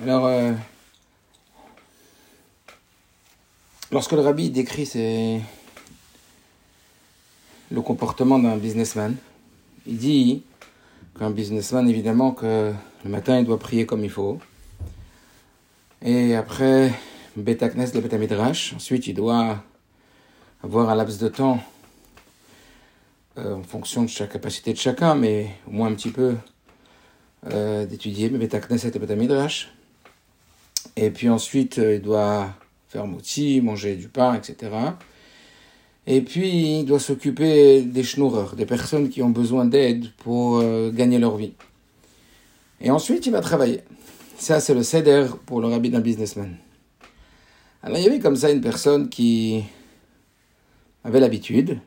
Alors, euh, lorsque le rabbi décrit le comportement d'un businessman, il dit qu'un businessman, évidemment, que le matin, il doit prier comme il faut. Et après, Betaknes, le Betamidrash, ensuite, il doit avoir un laps de temps euh, en fonction de chaque capacité de chacun, mais au moins un petit peu euh, d'étudier Betaknes et Betamidrash. Et puis ensuite, euh, il doit faire moti, manger du pain, etc. Et puis, il doit s'occuper des schnoureurs, des personnes qui ont besoin d'aide pour euh, gagner leur vie. Et ensuite, il va travailler. Ça, c'est le seder pour le rabbi d'un businessman. Alors, il y avait comme ça une personne qui avait l'habitude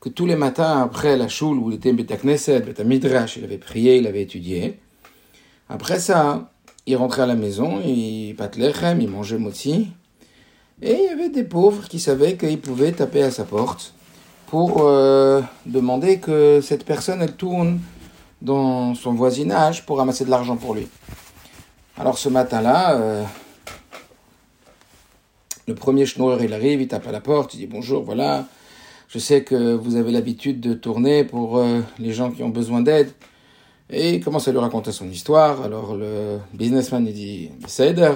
que tous les matins, après la choule où il était Beta Knesset, Midrash, il avait prié, il avait étudié. Après ça, il rentrait à la maison, il pâte lechem, il mangeait moti. Et il y avait des pauvres qui savaient qu'ils pouvaient taper à sa porte pour euh, demander que cette personne, elle tourne dans son voisinage pour ramasser de l'argent pour lui. Alors ce matin-là, euh, le premier schnorrer, il arrive, il tape à la porte, il dit bonjour, voilà, je sais que vous avez l'habitude de tourner pour euh, les gens qui ont besoin d'aide. Et il commence à lui raconter son histoire. Alors le businessman, il dit, c'est Eder,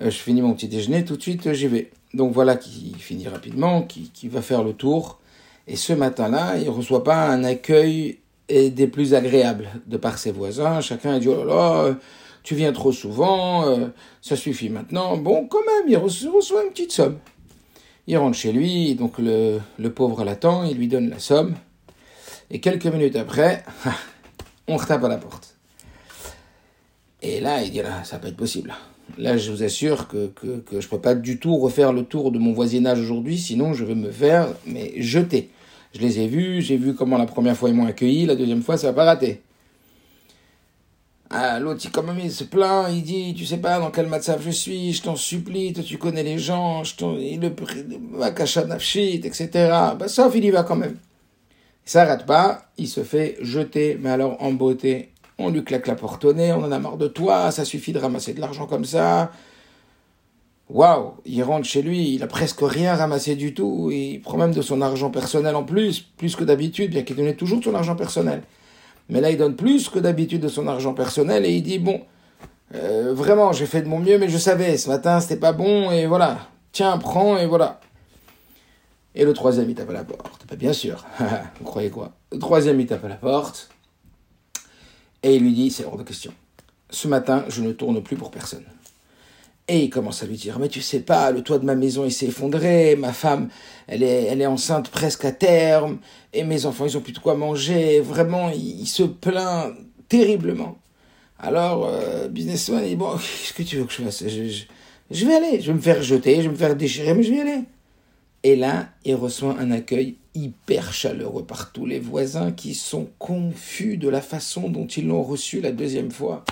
euh, je finis mon petit déjeuner, tout de suite euh, j'y vais. Donc voilà qui finit rapidement, qui, qui va faire le tour. Et ce matin-là, il ne reçoit pas un accueil des plus agréables de par ses voisins. Chacun dit, oh là là, euh, tu viens trop souvent, ça suffit maintenant. Bon, quand même, il reçoit une petite somme. Il rentre chez lui, donc le, le pauvre l'attend, il lui donne la somme. Et quelques minutes après, on retape à la porte. Et là, il dit, là, ça pas être possible. Là, je vous assure que, que, je ne peux pas du tout refaire le tour de mon voisinage aujourd'hui, sinon je vais me faire mais jeter. Je les ai vus, j'ai vu comment la première fois ils m'ont accueilli, la deuxième fois ça va pas rater. Ah, l'autre, il, quand même, il se plaint, il dit, tu sais pas dans quel matzav je suis, je t'en supplie, toi tu connais les gens, je t'en, il le etc. Bah, sauf, il y va quand même. Ça rate pas, il se fait jeter, mais alors en beauté, on lui claque la porte au nez, on en a marre de toi, ça suffit de ramasser de l'argent comme ça. Waouh, il rentre chez lui, il a presque rien ramassé du tout, il prend même de son argent personnel en plus, plus que d'habitude, bien qu'il donnait toujours de son argent personnel. Mais là, il donne plus que d'habitude de son argent personnel et il dit, bon, euh, vraiment, j'ai fait de mon mieux, mais je savais, ce matin, c'était pas bon, et voilà. Tiens, prends, et voilà. Et le troisième, il tape à la porte. Bah, bien sûr. Vous croyez quoi? Le troisième, il tape à la porte. Et il lui dit, c'est hors de question. Ce matin, je ne tourne plus pour personne. Et il commence à lui dire, mais tu sais pas, le toit de ma maison, il s'est effondré, ma femme, elle est, elle est enceinte presque à terme, et mes enfants, ils ont plus de quoi manger. Vraiment, il, se plaint terriblement. Alors, euh, businessman, il dit, bon, qu'est-ce que tu veux que je fasse? Je, vais aller, je vais me faire jeter, je vais me faire déchirer, mais je vais aller. Et là, il reçoit un accueil hyper chaleureux par tous les voisins qui sont confus de la façon dont ils l'ont reçu la deuxième fois.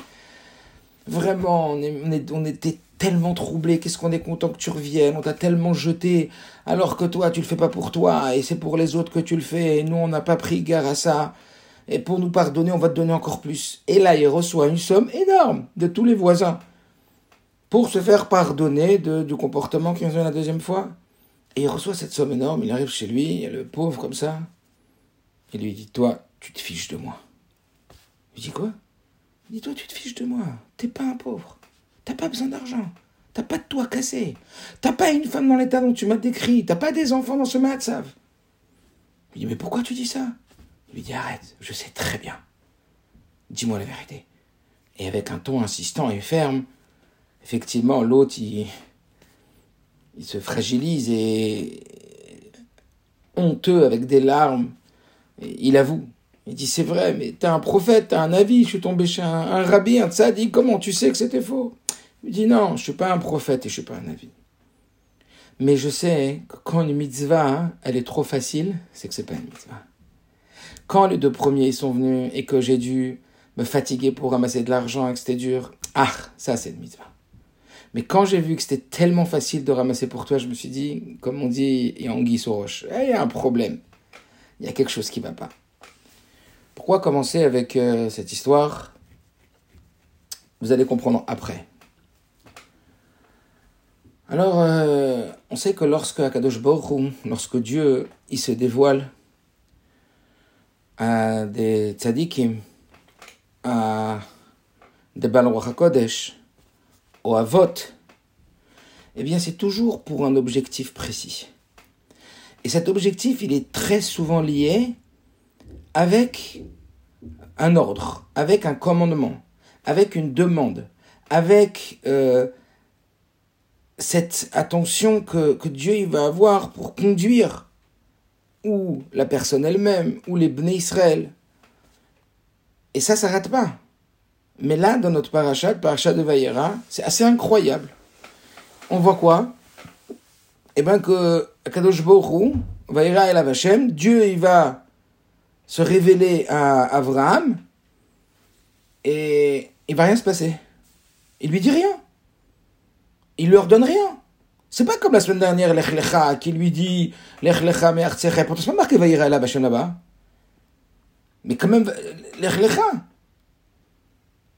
Vraiment, on, était tellement troublés. Qu'est-ce qu'on est content que tu reviennes. On t'a tellement jeté. Alors que toi, tu le fais pas pour toi. Et c'est pour les autres que tu le fais. Et nous, on n'a pas pris garde à ça. Et pour nous pardonner, on va te donner encore plus. Et là, il reçoit une somme énorme de tous les voisins. Pour se faire pardonner du comportement qu'ils ont eu la deuxième fois. Et il reçoit cette somme énorme. Il arrive chez lui. Il y a le pauvre comme ça. Il lui dit Toi, tu te fiches de moi. Il dit Quoi? Il dit Toi, tu te fiches de moi. T'es pas un pauvre. T'as pas besoin d'argent. T'as pas de toit cassé. T'as pas une femme dans l'état dont tu m'as décrit. T'as pas des enfants dans ce matzav. Il dit Mais pourquoi tu dis ça? Il lui dit Arrête, je sais très bien. Dis-moi la vérité. Et avec un ton insistant et ferme, effectivement, l'autre, il, il se fragilise et honteux avec des larmes, il avoue. Il dit c'est vrai, mais t'es un prophète, t'as un avis. Je suis tombé chez un, un rabbi, un tzaddik. Comment tu sais que c'était faux? Il dit non, je suis pas un prophète et je suis pas un avis. Mais je sais que quand une mitzvah, elle est trop facile, c'est que c'est pas une mitzvah. Quand les deux premiers sont venus et que j'ai dû me fatiguer pour ramasser de l'argent et que c'était dur, ah, ça c'est une mitzvah. Mais quand j'ai vu que c'était tellement facile de ramasser pour toi, je me suis dit, comme on dit, et anguille roche, il y a un problème. Il y a quelque chose qui va pas. Pourquoi commencer avec euh, cette histoire? Vous allez comprendre après. Alors, euh, on sait que lorsque Akadosh Baruch lorsque Dieu il se dévoile à des tzadikim, à des Baal Kodesh, au Avot, eh bien c'est toujours pour un objectif précis. Et cet objectif, il est très souvent lié avec un ordre, avec un commandement, avec une demande, avec euh, cette attention que, Dieu va avoir pour conduire ou la personne elle-même, ou les Bnei Israël. Et ça, ça rate pas. Mais là, dans notre parachat, parachat de Vaïra, c'est assez incroyable. On voit quoi? Eh bien que Kadosh Borou, Vaïra et la Vachem, Dieu il va se révéler à Abraham et il va rien se passer. Il lui dit rien. Il lui ordonne rien. C'est pas comme la semaine dernière, Lech qui lui dit Lech Lecha me'artsecha. Pourtant, c'est pas marqué Vaïra la Vachem là-bas. Mais quand même, Lech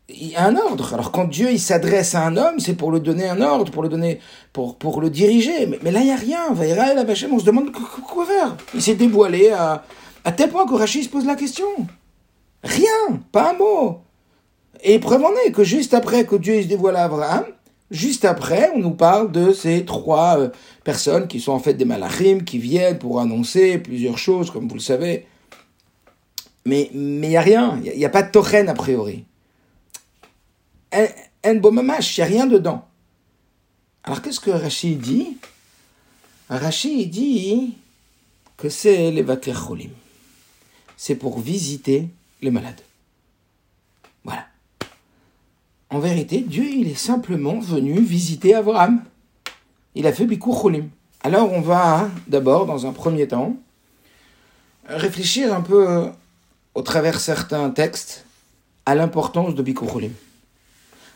il y a un ordre. Alors quand Dieu il s'adresse à un homme, c'est pour lui donner un ordre, pour le donner, pour, pour le diriger. Mais, là il n'y a rien. La Vachem, on se demande quoi faire. Il s'est dévoilé à, à tel point que se pose la question. Rien, pas un mot. Et preuve en est que juste après que Dieu se dévoile à Abraham, juste après, on nous parle de ces trois euh, personnes qui sont en fait des malachim, qui viennent pour annoncer plusieurs choses, comme vous le savez. Mais il n'y a rien, il n'y a, pas de tochen a priori. Un bomamash, il n'y a rien dedans. Alors qu'est-ce que Rachid dit? Rachid dit que c'est les cholim c'est pour visiter les malades. Voilà. En vérité, Dieu, il est simplement venu visiter Abraham. Il a fait Bikur Cholim. Alors, on va d'abord, dans un premier temps, réfléchir un peu au travers certains textes à l'importance de Bikur Cholim,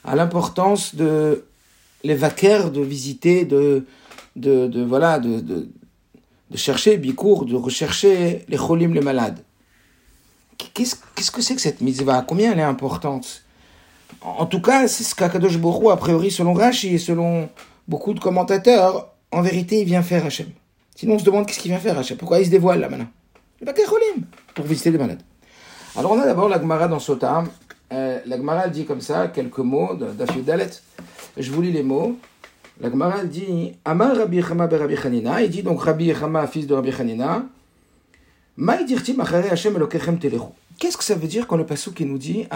à l'importance de l'évaquer, de visiter, de, de, voilà, de, de, chercher Bikur, de rechercher les Cholim, les malades qu'est-ce que c'est que cette mitzvah? Combien elle est importante? En tout cas, c'est ce qu'Akadosh Borou, a priori, selon Rashi et selon beaucoup de commentateurs, en vérité, il vient faire Hachem. Sinon, on se demande qu'est-ce qu'il vient faire Hachem. Pourquoi il se dévoile là maintenant? Il va pour visiter les malades. Alors, on a d'abord la Gemara dans Sotam. Euh, la Gemara dit comme ça, quelques mots d'Afio Dalet. Je vous lis les mots. La Gemara dit Amar Rabbi Chama Rabbi Chanina. Il dit donc Rabbi Chama, fils de Rabbi Chanina. Qu'est-ce que ça veut dire quand le passou qui nous dit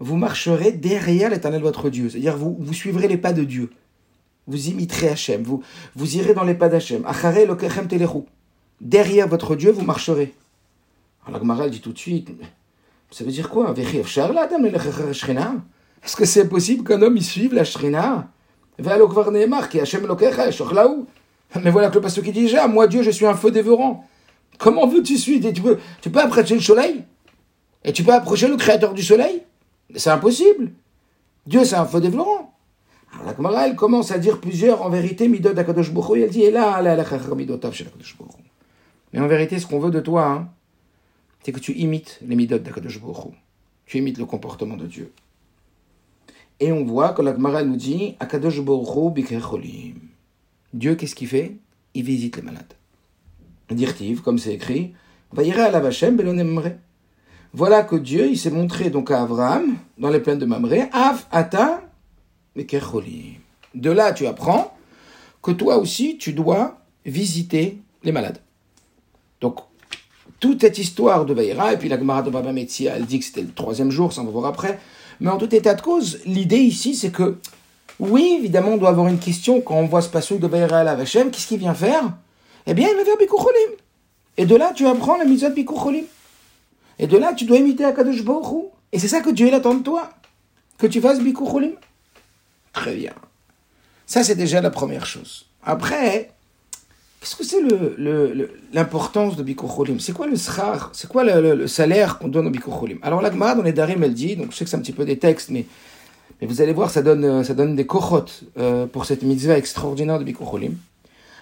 Vous marcherez derrière l'éternel votre Dieu. C'est-à-dire, vous, vous suivrez les pas de Dieu. Vous imiterez Hachem. Vous, vous irez dans les pas d'Hachem. Derrière votre Dieu, vous marcherez. La Gemara dit tout de suite Ça veut dire quoi Est-ce que c'est possible qu'un homme y suive la Shrina mais voilà que le pasteur qui dit déjà, moi Dieu, je suis un feu dévorant. Comment veux-tu suivre? Tu peux, approcher le soleil? Et tu peux approcher le créateur du soleil? C'est impossible. Dieu, c'est un feu dévorant. Alors la Gemara, elle commence à dire plusieurs, en vérité, midot elle dit, et là, là, là, Mais en vérité, ce qu'on veut de toi, hein, c'est que tu imites les midot d'Akadosh. Tu imites le comportement de Dieu. Et on voit que la Gemara nous dit, Akadosh Bokhu bikecholim. Dieu, qu'est-ce qu'il fait? Il visite les malades. Dirtiv, comme c'est écrit, à la Vachem Voilà que Dieu, il s'est montré donc à Abraham, dans les plaines de Mamré, Av, Ata, De là, tu apprends que toi aussi, tu dois visiter les malades. Donc, toute cette histoire de Vaïra, et puis la Gemara de Baba Metzia, elle dit que c'était le troisième jour, ça on va voir après. Mais en tout état de cause, l'idée ici, c'est que oui, évidemment, on doit avoir une question quand on voit ce passage de Bayra à Hachem. Qu'est-ce qu'il vient faire? Eh bien, il va faire Bikucholim. Et de là, tu apprends la mitzvah de Bikucholim. Et de là, tu dois imiter Akadosh Baruch Et c'est ça que Dieu attend de toi. Que tu fasses Bikucholim. Très bien. Ça, c'est déjà la première chose. Après, qu'est-ce que c'est l'importance le, de Bikucholim C'est quoi le srar? C'est quoi le, salaire qu'on donne au Bikucholim Alors, l'Agmara, dans les Darim, elle dit, donc je sais que c'est un petit peu des textes, mais et vous allez voir, ça donne, euh, ça donne des kochot euh, pour cette mitzvah extraordinaire de Bikucholim.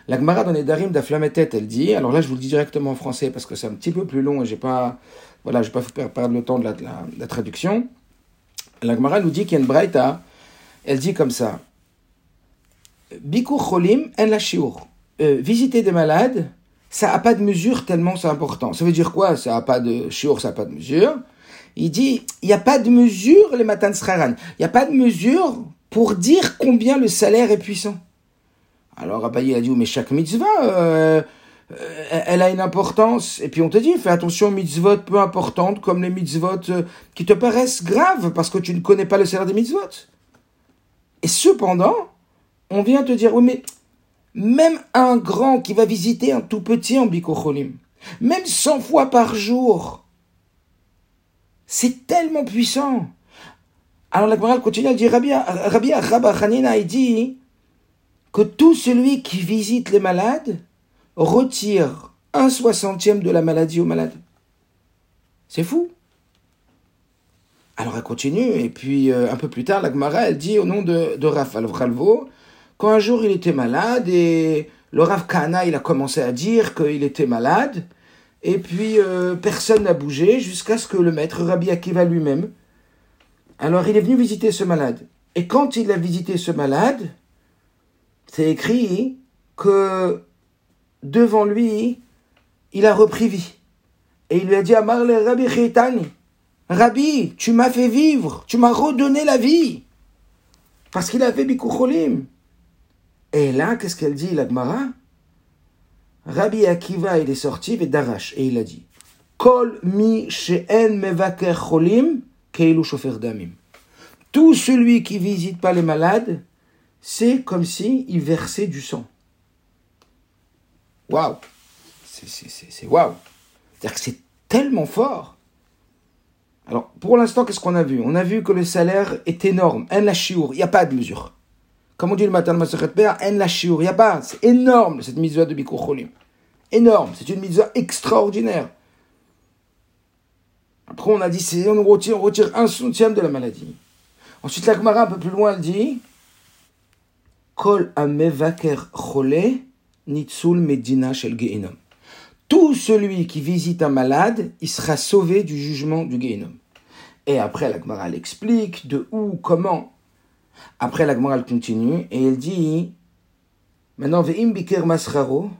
La Gemara dans les Darim d'Aflametet, elle dit, alors là je vous le dis directement en français parce que c'est un petit peu plus long et j'ai pas, voilà, j'ai pas fait perdre le temps de la, traduction. La Gemara nous dit qu'il y a une braïta, elle dit comme ça. Bikur cholim en la shiur. Euh, visiter des malades, ça n'a pas de mesure tellement c'est important. Ça veut dire quoi? Ça n'a pas de shiur, ça n'a pas de mesure. Il dit, il n'y a pas de mesure, les matan sraran. Il n'y a pas de mesure pour dire combien le salaire est puissant. Alors Abaye a dit, mais chaque mitzvah, euh, euh, elle a une importance. Et puis on te dit, fais attention aux mitzvot peu importantes, comme les mitzvot qui te paraissent graves, parce que tu ne connais pas le salaire des mitzvot. Et cependant, on vient te dire, oui, mais même un grand qui va visiter un tout petit en Bikocholim, même 100 fois par jour, c'est tellement puissant. Alors la Gemara continue, elle dit, Rabbi, Rabbi Hanina, il dit que tout celui qui visite les malades retire un soixantième de la maladie aux malades. C'est fou. Alors elle continue, et puis euh, un peu plus tard, la Gemara, elle dit au nom de, de Raphaël quand un jour il était malade, et le Rav Kana, il a commencé à dire qu'il était malade, et puis euh, personne n'a bougé jusqu'à ce que le maître Rabbi Akiva lui-même, alors il est venu visiter ce malade. Et quand il a visité ce malade, c'est écrit que devant lui, il a repris vie. Et il lui a dit à Marle Rabbi Chitani, Rabbi, tu m'as fait vivre, tu m'as redonné la vie. Parce qu'il a fait Bikucholim. Et là, qu'est-ce qu'elle dit, l'Agmara? Rabbi Akiva, il est sorti, et d'Arash, et il a dit. Tout celui qui visite pas les malades, c'est comme si il versait du sang. Waouh C'est waouh C'est-à-dire que c'est tellement fort. Alors, pour l'instant, qu'est-ce qu'on a vu? On a vu que le salaire est énorme. En la il n'y a pas de mesure. Comme on dit le matin de Masachet en la a pas. C'est énorme, cette mitzvah de Bikur Cholim. Énorme. C'est une mitzvah extraordinaire. Après, on a dit, on retire, on retire un centième de la maladie. Ensuite, la Gemara, un peu plus loin, elle dit Kol amevaker chole medina shel geinom. Tout celui qui visite un malade, il sera sauvé du jugement du Gehinom. Et après, la Gemara explique de où, comment. Après, la Gemara continue et elle dit Maintenant, ve'im biker masraro.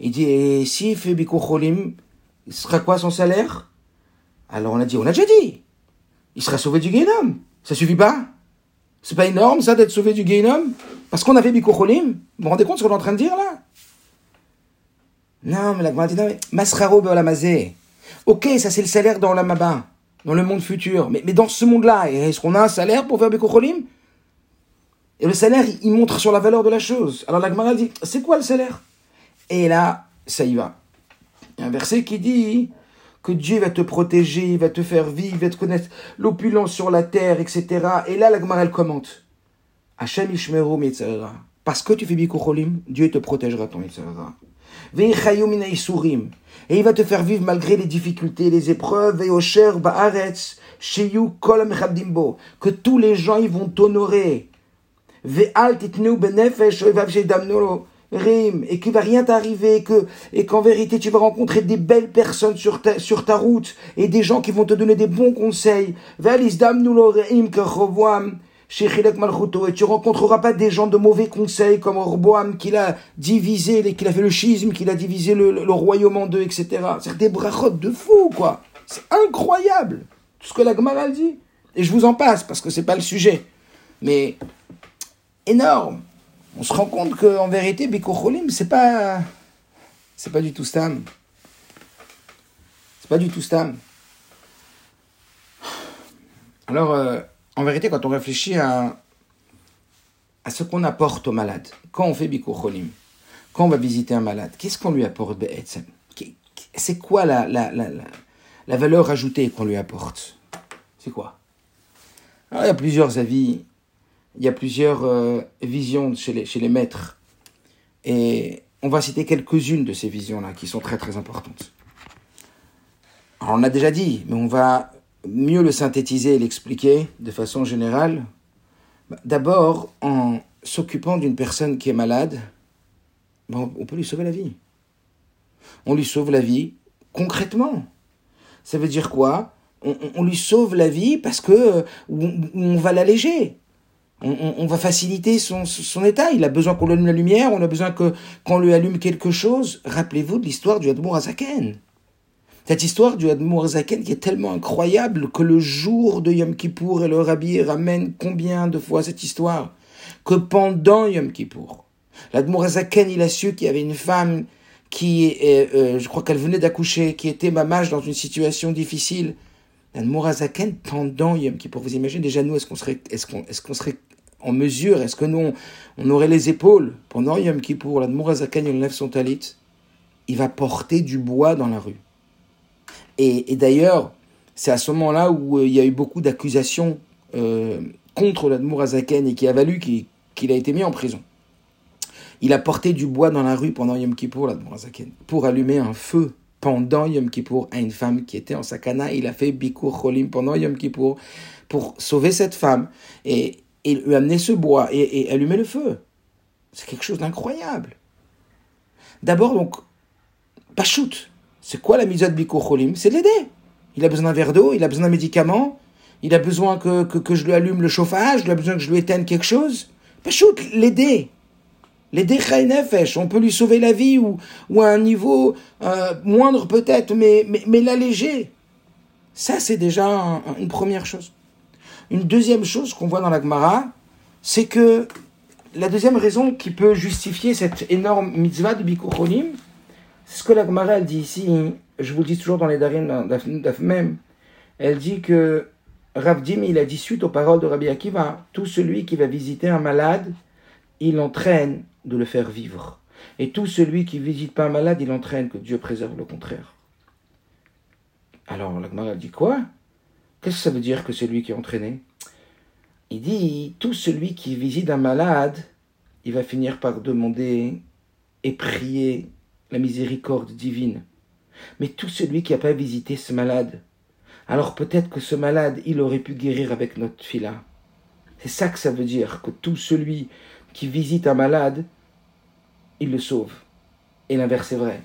Il dit Et s'il fait cholim, il sera quoi son salaire? Alors on a dit On a déjà dit Il sera sauvé du Gehinom. Ça suffit pas C'est pas énorme ça d'être sauvé du Gehinom Parce qu'on a fait Bikocholim Vous vous rendez compte ce qu'on est en train de dire là? Non, mais la Gemara dit, non, mais Masraro Beolamazé. Ok, ça c'est le salaire dans l'Amaba, dans le monde futur. Mais, mais dans ce monde-là, est-ce qu'on a un salaire pour faire Bekocholim Et le salaire, il, montre sur la valeur de la chose. Alors la Gemara dit, c'est quoi le salaire? Et là, ça y va. Il y a un verset qui dit que Dieu va te protéger, il va te faire vivre, il va te connaître l'opulence sur la terre, etc. Et là, la Gemara, elle commente. Hashem Ishmeru Parce que tu fais Bikocholim, Dieu te protégera ton Yitzhara. Et il va te faire vivre malgré les difficultés, les épreuves, que tous les gens ils vont t'honorer. Et qu'il va rien t'arriver, que, et qu'en vérité tu vas rencontrer des belles personnes sur ta, sur ta route, et des gens qui vont te donner des bons conseils et tu rencontreras pas des gens de mauvais conseils comme Orboam qui l'a divisé, qu'il a fait le schisme, qu'il a divisé le, royaume en deux, etc. C'est des brachot de fou, quoi. C'est incroyable, tout ce que la Gemara dit. Et je vous en passe, parce que c'est pas le sujet. Mais, énorme. On se rend compte qu'en vérité, Bikocholim, c'est pas, c'est pas du tout Stam. C'est pas du tout Stam. Alors, euh, en vérité, quand on réfléchit à, ce qu'on apporte au malade, quand on fait Bikur Cholim, quand on va visiter un malade, qu'est-ce qu'on lui apporte C'est quoi la, la, la, la, valeur ajoutée qu'on lui apporte? C'est quoi? Il y a plusieurs avis, il y a plusieurs euh, visions chez les, maîtres. Et on va citer quelques-unes de ces visions-là qui sont très très importantes. Alors, on a déjà dit, mais on va mieux le synthétiser et l'expliquer de façon générale D'abord, en s'occupant d'une personne qui est malade, on peut lui sauver la vie. On lui sauve la vie concrètement. Ça veut dire quoi? On, lui sauve la vie parce que on, va l'alléger. On, va faciliter son, état. Il a besoin qu'on lui allume la lumière, on a besoin que qu'on lui allume quelque chose. Rappelez-vous de l'histoire du Admour Azaken. Cette histoire du Admour Azaken qui est tellement incroyable que le jour de Yom Kippour et le Rabbi ramène combien de fois cette histoire Que pendant Yom Kippour, l'Admour Azaken, il a su qu'il y avait une femme qui, euh, je crois qu'elle venait d'accoucher, qui était mamage dans une situation difficile. L'Admour Azaken, pendant Yom Kippour, vous imaginez déjà nous, est-ce qu'on serait, est-ce est-ce qu'on serait en mesure, est-ce que nous, on, aurait les épaules pendant Yom Kippour, l'Admour Azaken, il lève son talit, il va porter du bois dans la rue. Et, d'ailleurs, c'est à ce moment-là où euh, il y a eu beaucoup d'accusations euh, contre l'Admour Azaken et qui a valu qu'il a été mis en prison. Il a porté du bois dans la rue pendant Yom Kippour, l'Admour Azaken, pour allumer un feu pendant Yom Kippour à une femme qui était en sakana. Il a fait Bikur Cholim pendant Yom Kippour pour sauver cette femme et, et lui amener ce bois et, allumer le feu. C'est quelque chose d'incroyable. D'abord, donc, shoot. C'est quoi la misode Cholim? C'est de l'aider. Il a besoin d'un verre d'eau, il a besoin d'un médicament, il a besoin que, que, je lui allume le chauffage, il a besoin que je lui éteigne quelque chose. Pachout, l'aider. L'aider Nefesh. On peut lui sauver la vie ou, ou à un niveau euh, moindre peut-être, mais, mais, mais l'alléger. Ça, c'est déjà une première chose. Une deuxième chose qu'on voit dans la Gemara, c'est que la deuxième raison qui peut justifier cette énorme mitzvah de Bikuchonim, c'est ce que la Gemara dit ici, je vous le dis toujours dans les Darim même, elle dit que Rav il a dit suite aux paroles de Rabbi Akiva, tout celui qui va visiter un malade, il entraîne de le faire vivre. Et tout celui qui visite pas un malade, il entraîne que Dieu préserve le contraire. Alors la Gemara dit quoi? Qu'est-ce que ça veut dire que celui qui est entraîné? Il dit, tout celui qui visite un malade, il va finir par demander et prier la miséricorde divine. Mais tout celui qui n'a pas visité ce malade, alors peut-être que ce malade, il aurait pu guérir avec notre fila. C'est ça que ça veut dire, que tout celui qui visite un malade, il le sauve. Et l'inverse est vrai.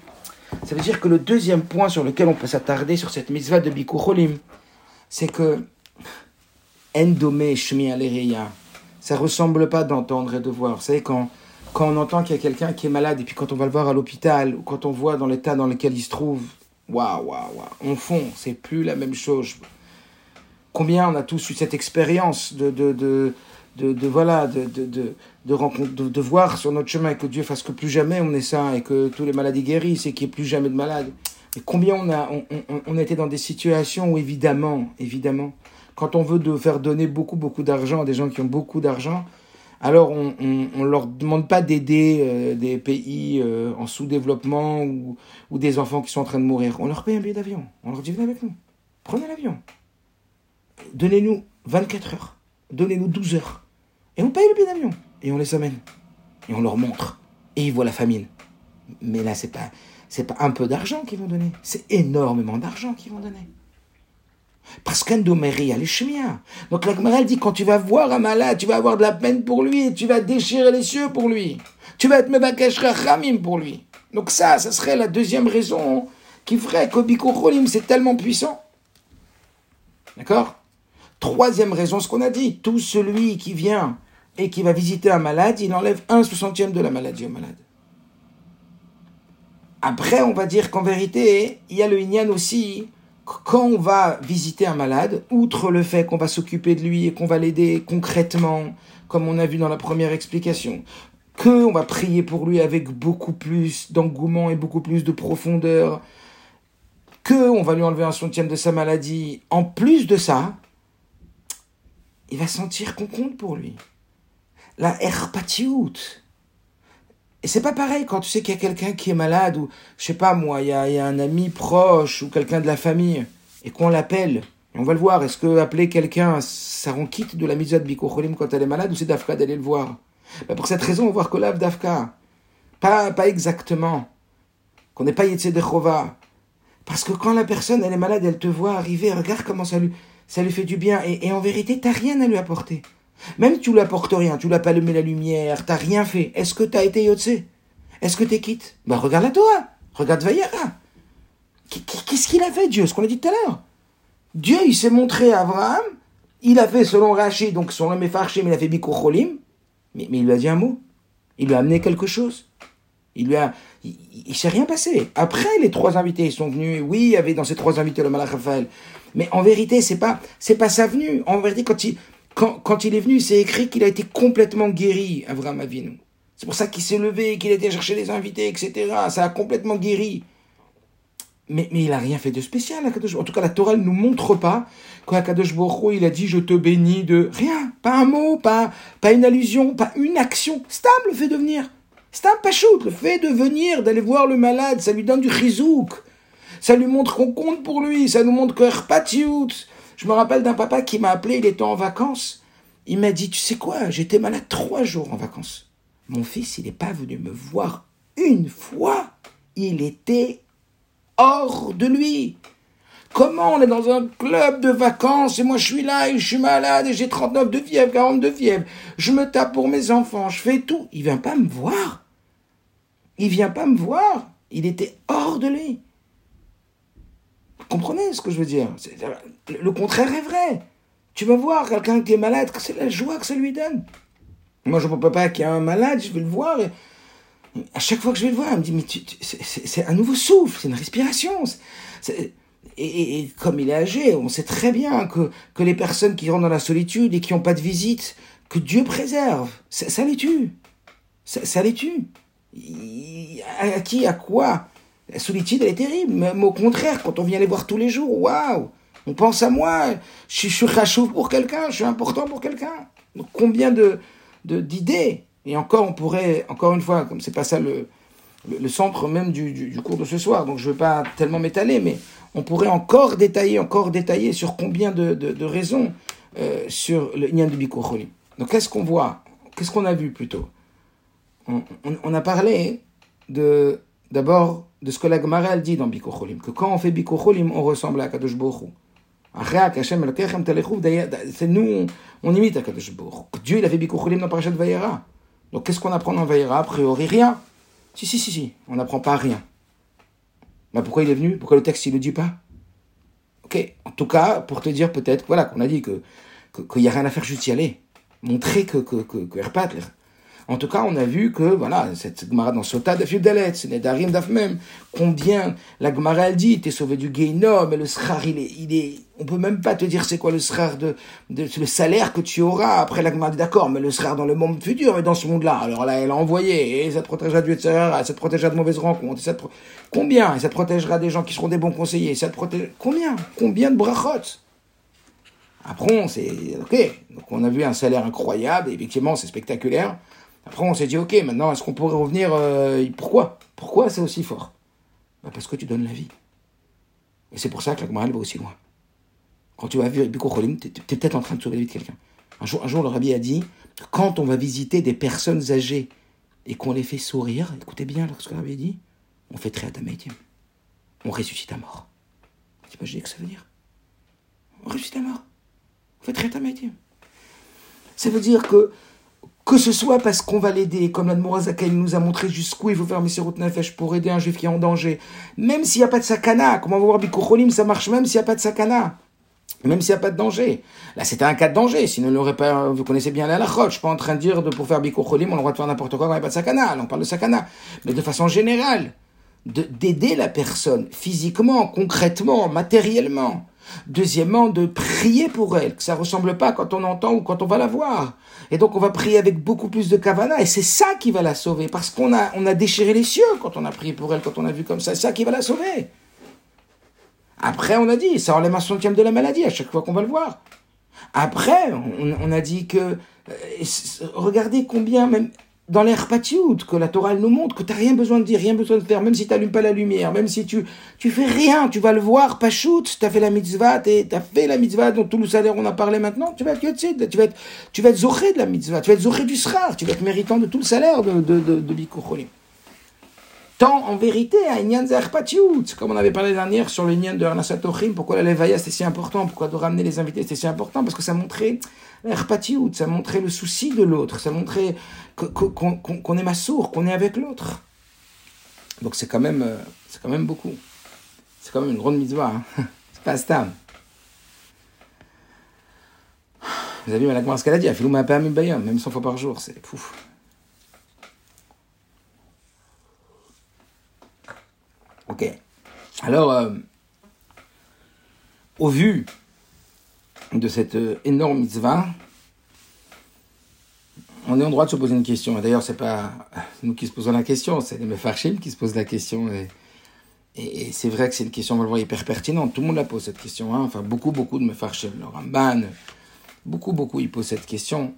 Ça veut dire que le deuxième point sur lequel on peut s'attarder sur cette mitzvah de Bikucholim, c'est que Endome Shmi Alereya, ça ressemble pas d'entendre et de voir. Vous savez, quand quand on entend qu'il y a quelqu'un qui est malade et puis quand on va le voir à l'hôpital ou quand on voit dans l'état dans lequel il se trouve, waouh, waouh, waouh, on fond, c'est plus la même chose. Combien on a tous eu cette expérience de, de, de, de, voilà, de, de, de, de, de, voir sur notre chemin que Dieu fasse que plus jamais on est ça et que tous les maladies guérissent et qu'il n'y ait plus jamais de malades. Et combien on a, on, été dans des situations où évidemment, évidemment, quand on veut faire donner beaucoup, beaucoup d'argent à des gens qui ont beaucoup d'argent, alors on ne leur demande pas d'aider euh, des pays euh, en sous-développement ou, ou, des enfants qui sont en train de mourir. On leur paye un billet d'avion. On leur dit venez avec nous. Prenez l'avion. Donnez-nous 24 heures. Donnez-nous 12 heures. Et on paye le billet d'avion. Et on les amène. Et on leur montre. Et ils voient la famine. Mais là, c'est pas, c'est pas un peu d'argent qu'ils vont donner. C'est énormément d'argent qu'ils vont donner. Parce qu'endomérie, elle est Donc la dit, quand tu vas voir un malade, tu vas avoir de la peine pour lui, tu vas déchirer les cieux pour lui. Tu vas être mebakesh rachamim pour lui. Donc ça, ça serait la deuxième raison qui ferait que Cholim, c'est tellement puissant. D'accord? Troisième raison, ce qu'on a dit, tout celui qui vient et qui va visiter un malade, il enlève un soixantième de la maladie au malade. Après, on va dire qu'en vérité, il y a le Inyan aussi quand on va visiter un malade, outre le fait qu'on va s'occuper de lui et qu'on va l'aider concrètement, comme on a vu dans la première explication, que on va prier pour lui avec beaucoup plus d'engouement et beaucoup plus de profondeur, que on va lui enlever un centième de sa maladie, en plus de ça, il va sentir qu'on compte pour lui. La herpatiout, et c'est pas pareil quand tu sais qu'il y a quelqu'un qui est malade ou, je sais pas moi, il y a, un ami proche ou quelqu'un de la famille et qu'on l'appelle. on va le voir. Est-ce que appeler quelqu'un, ça rend quitte de la misère de Bikocholim quand elle est malade ou c'est Dafka d'aller le voir? Ben Pour cette raison, on va voir que là, Dafka. Pas, pas exactement. Qu'on n'est pas de Chova. Parce que quand la personne, elle est malade, elle te voit arriver, regarde comment ça lui, ça lui fait du bien. Et, et en vérité, t'as rien à lui apporter. Même tu lui apportes rien, tu l'as pas allumé la lumière, t'as rien fait. Est-ce que t'as été Yotse Est-ce que t'es quitte? Bah regarde la Torah, regarde Vayera. Qu'est-ce qu'il a fait Dieu Ce qu'on a dit tout à l'heure? Dieu, il s'est montré à Abraham, il a fait selon Rachid, donc selon mais il a fait Bikocholim, mais, mais il lui a dit un mot. Il lui a amené quelque chose. Il lui a, il, il, s'est rien passé. Après, les trois invités, ils sont venus. Oui, il y avait dans ces trois invités le malach Raphaël. Mais en vérité, c'est pas, c'est pas sa venue. En vérité, quand il, quand, il est venu, c'est écrit qu'il a été complètement guéri, Abraham Avinu. C'est pour ça qu'il s'est levé, qu'il a été chercher les invités, etc. Ça a complètement guéri. Mais, il n'a rien fait de spécial, Akadosh. En tout cas, la Torah ne nous montre pas qu'Akadosh Baruch il a dit je te bénis de rien. Pas un mot, pas, une allusion, pas une action. Stam le fait de venir. Stam Pachout, le fait de venir, d'aller voir le malade, ça lui donne du chizouk. Ça lui montre qu'on compte pour lui, ça nous montre que Je me rappelle d'un papa qui m'a appelé, il était en vacances. Il m'a dit, tu sais quoi, j'étais malade trois jours en vacances. Mon fils, il n'est pas venu me voir une fois. Il était hors de lui. Comment on est dans un club de vacances et moi je suis là et je suis malade et j'ai 39 de fièvre, 40 de fièvre. Je me tape pour mes enfants, je fais tout. Il vient pas me voir. Il vient pas me voir. Il était hors de lui. Vous comprenez ce que je veux dire? Le contraire est vrai. Tu vas voir quelqu'un qui est malade, c'est la joie que ça lui donne. Moi, je ne peux pas qu'il y ait un malade, je vais le voir. À chaque fois que je vais le voir, il me dit, mais c'est un nouveau souffle, c'est une respiration. et, comme il est âgé, on sait très bien que, que les personnes qui rentrent dans la solitude et qui n'ont pas de visite, que Dieu préserve, ça, les tue. Ça, les tue. À, qui, à quoi? La solitude, elle est terrible. Mais, au contraire, quand on vient les voir tous les jours, waouh On pense à moi, je, suis pour quelqu'un, je suis important pour quelqu'un. Combien de, d'idées? Et encore, on pourrait, encore une fois, comme c'est pas ça le, centre même du, cours de ce soir, donc je ne veux pas tellement m'étaler, mais on pourrait encore détailler, encore détailler sur combien de, de, raisons euh, sur le Nyan du Bikur Donc qu'est-ce qu'on voit? Qu'est-ce qu'on a vu plutôt? On, a parlé de d'abord de ce que la Gemara dit dans Bikur que quand on fait Bikur on ressemble à Kadosh Baruch c'est nous, on, imite à Kadosh Dieu, il a fait Bikuchulim dans Parashat Vayera. Donc qu'est-ce qu'on apprend dans Vayera A priori, rien. Si, si, si, si, on n'apprend pas rien. Mais pourquoi il est venu? Pourquoi le texte, il ne le dit pas? Ok, en tout cas, pour te dire peut-être, voilà, qu'on a dit que qu'il n'y a rien à faire, juste y aller. Montrer que, que, que, que en tout cas, on a vu que, voilà, cette Gemara dans Sota d'Afib Dalet, ce n'est d'Arim même, combien la Gemara elle dit, t'es sauvé du Gainom, et le Srar, il est, on peut même pas te dire c'est quoi le Srar de, le salaire que tu auras. Après la Gemara dit d'accord, mais le Srar dans le monde futur, et dans ce monde-là. Alors là, elle a envoyé, et ça te protégera du etc., ça te protégera de mauvaises rencontres, ça te, combien? Et ça te protégera des gens qui seront des bons conseillers, ça te protège, combien? Combien de brachot? Après, c'est, ok. Donc, on a vu un salaire incroyable, et effectivement, c'est spectaculaire. Après, on s'est dit, ok, maintenant, est-ce qu'on pourrait revenir euh, Pourquoi? Pourquoi c'est aussi fort? Bah, Parce que tu donnes la vie. Et c'est pour ça que la Gemara va aussi loin. Quand tu vas vivre Bikocholim, tu es, peut-être en train de sauver la vie de quelqu'un. Un jour, un jour, le rabbi a dit, quand on va visiter des personnes âgées et qu'on les fait sourire, écoutez bien ce que le rabbi a dit, on fait très adamédium. On ressuscite à mort. Tu imagines ce que ça veut dire On ressuscite à mort. On fait très adamédium. Ça veut dire que que ce soit parce qu'on va l'aider, comme l'Admorazaka nous a montré jusqu'où il faut faire Messirut Nefesh pour aider un juif qui est en danger. Même s'il n'y a pas de sakana, comme on va voir Bikucholim, ça marche même s'il n'y a pas de sakana. Même s'il n'y a pas de danger. Là, c'était un cas de danger. Sinon, pas, vous connaissez bien la lachot. Je suis pas en train de dire de, pour faire Bikucholim, on a le droit de faire n'importe quoi quand il n'y a pas de sakana. On parle de sakana. Mais de façon générale, d'aider la personne physiquement, concrètement, matériellement. Deuxièmement, de prier pour elle, que ça ressemble pas quand on entend ou quand on va la voir. Et donc on va prier avec beaucoup plus de kavana, et c'est ça qui va la sauver, parce qu'on a, déchiré les cieux quand on a prié pour elle, quand on a vu comme ça, c'est ça qui va la sauver. Après, on a dit, ça enlève un centième de la maladie à chaque fois qu'on va le voir. Après, on, a dit que, euh, regardez combien, même dans l'air que la Torah nous montre que tu n'as rien besoin de dire, rien besoin de faire, même si tu n'allumes pas la lumière, même si tu tu fais rien, tu vas le voir, pachout, tu as fait la mitzvah, tu as fait la mitzvah dont tout le salaire on a parlé maintenant, tu vas être tu vas tu vas être zoré de la mitzvah, tu vas être zoré du srar, tu vas être méritant de tout le salaire de, de, de, de Tant en vérité à Inyan comme on avait parlé dernière sur le Inyan de Arnasatochim, pourquoi la Levaya c'était si important, pourquoi de ramener les invités c'était si important, parce que ça montrait ça montrait le souci de l'autre, ça montrait qu'on est massour, qu'on est avec l'autre. Donc c'est quand même, euh, quand même beaucoup. C'est quand même une grande mitzvah. Hein. C'est pas stam. Vous avez vu la ce qu'elle a dit, même 100 fois par jour, c'est pouf. Ok. Alors, euh, au vu de cette euh, énorme mitzvah, on est en droit de se poser une question. D'ailleurs, c'est pas nous qui se posons la question, c'est les Mefarchim qui se posent la question. Et, c'est vrai que c'est une question, on va le voir, hyper pertinente. Tout le monde la pose cette question. Hein. Enfin, beaucoup, beaucoup de Mefarchim. Le Ramban, beaucoup, beaucoup, ils posent cette question.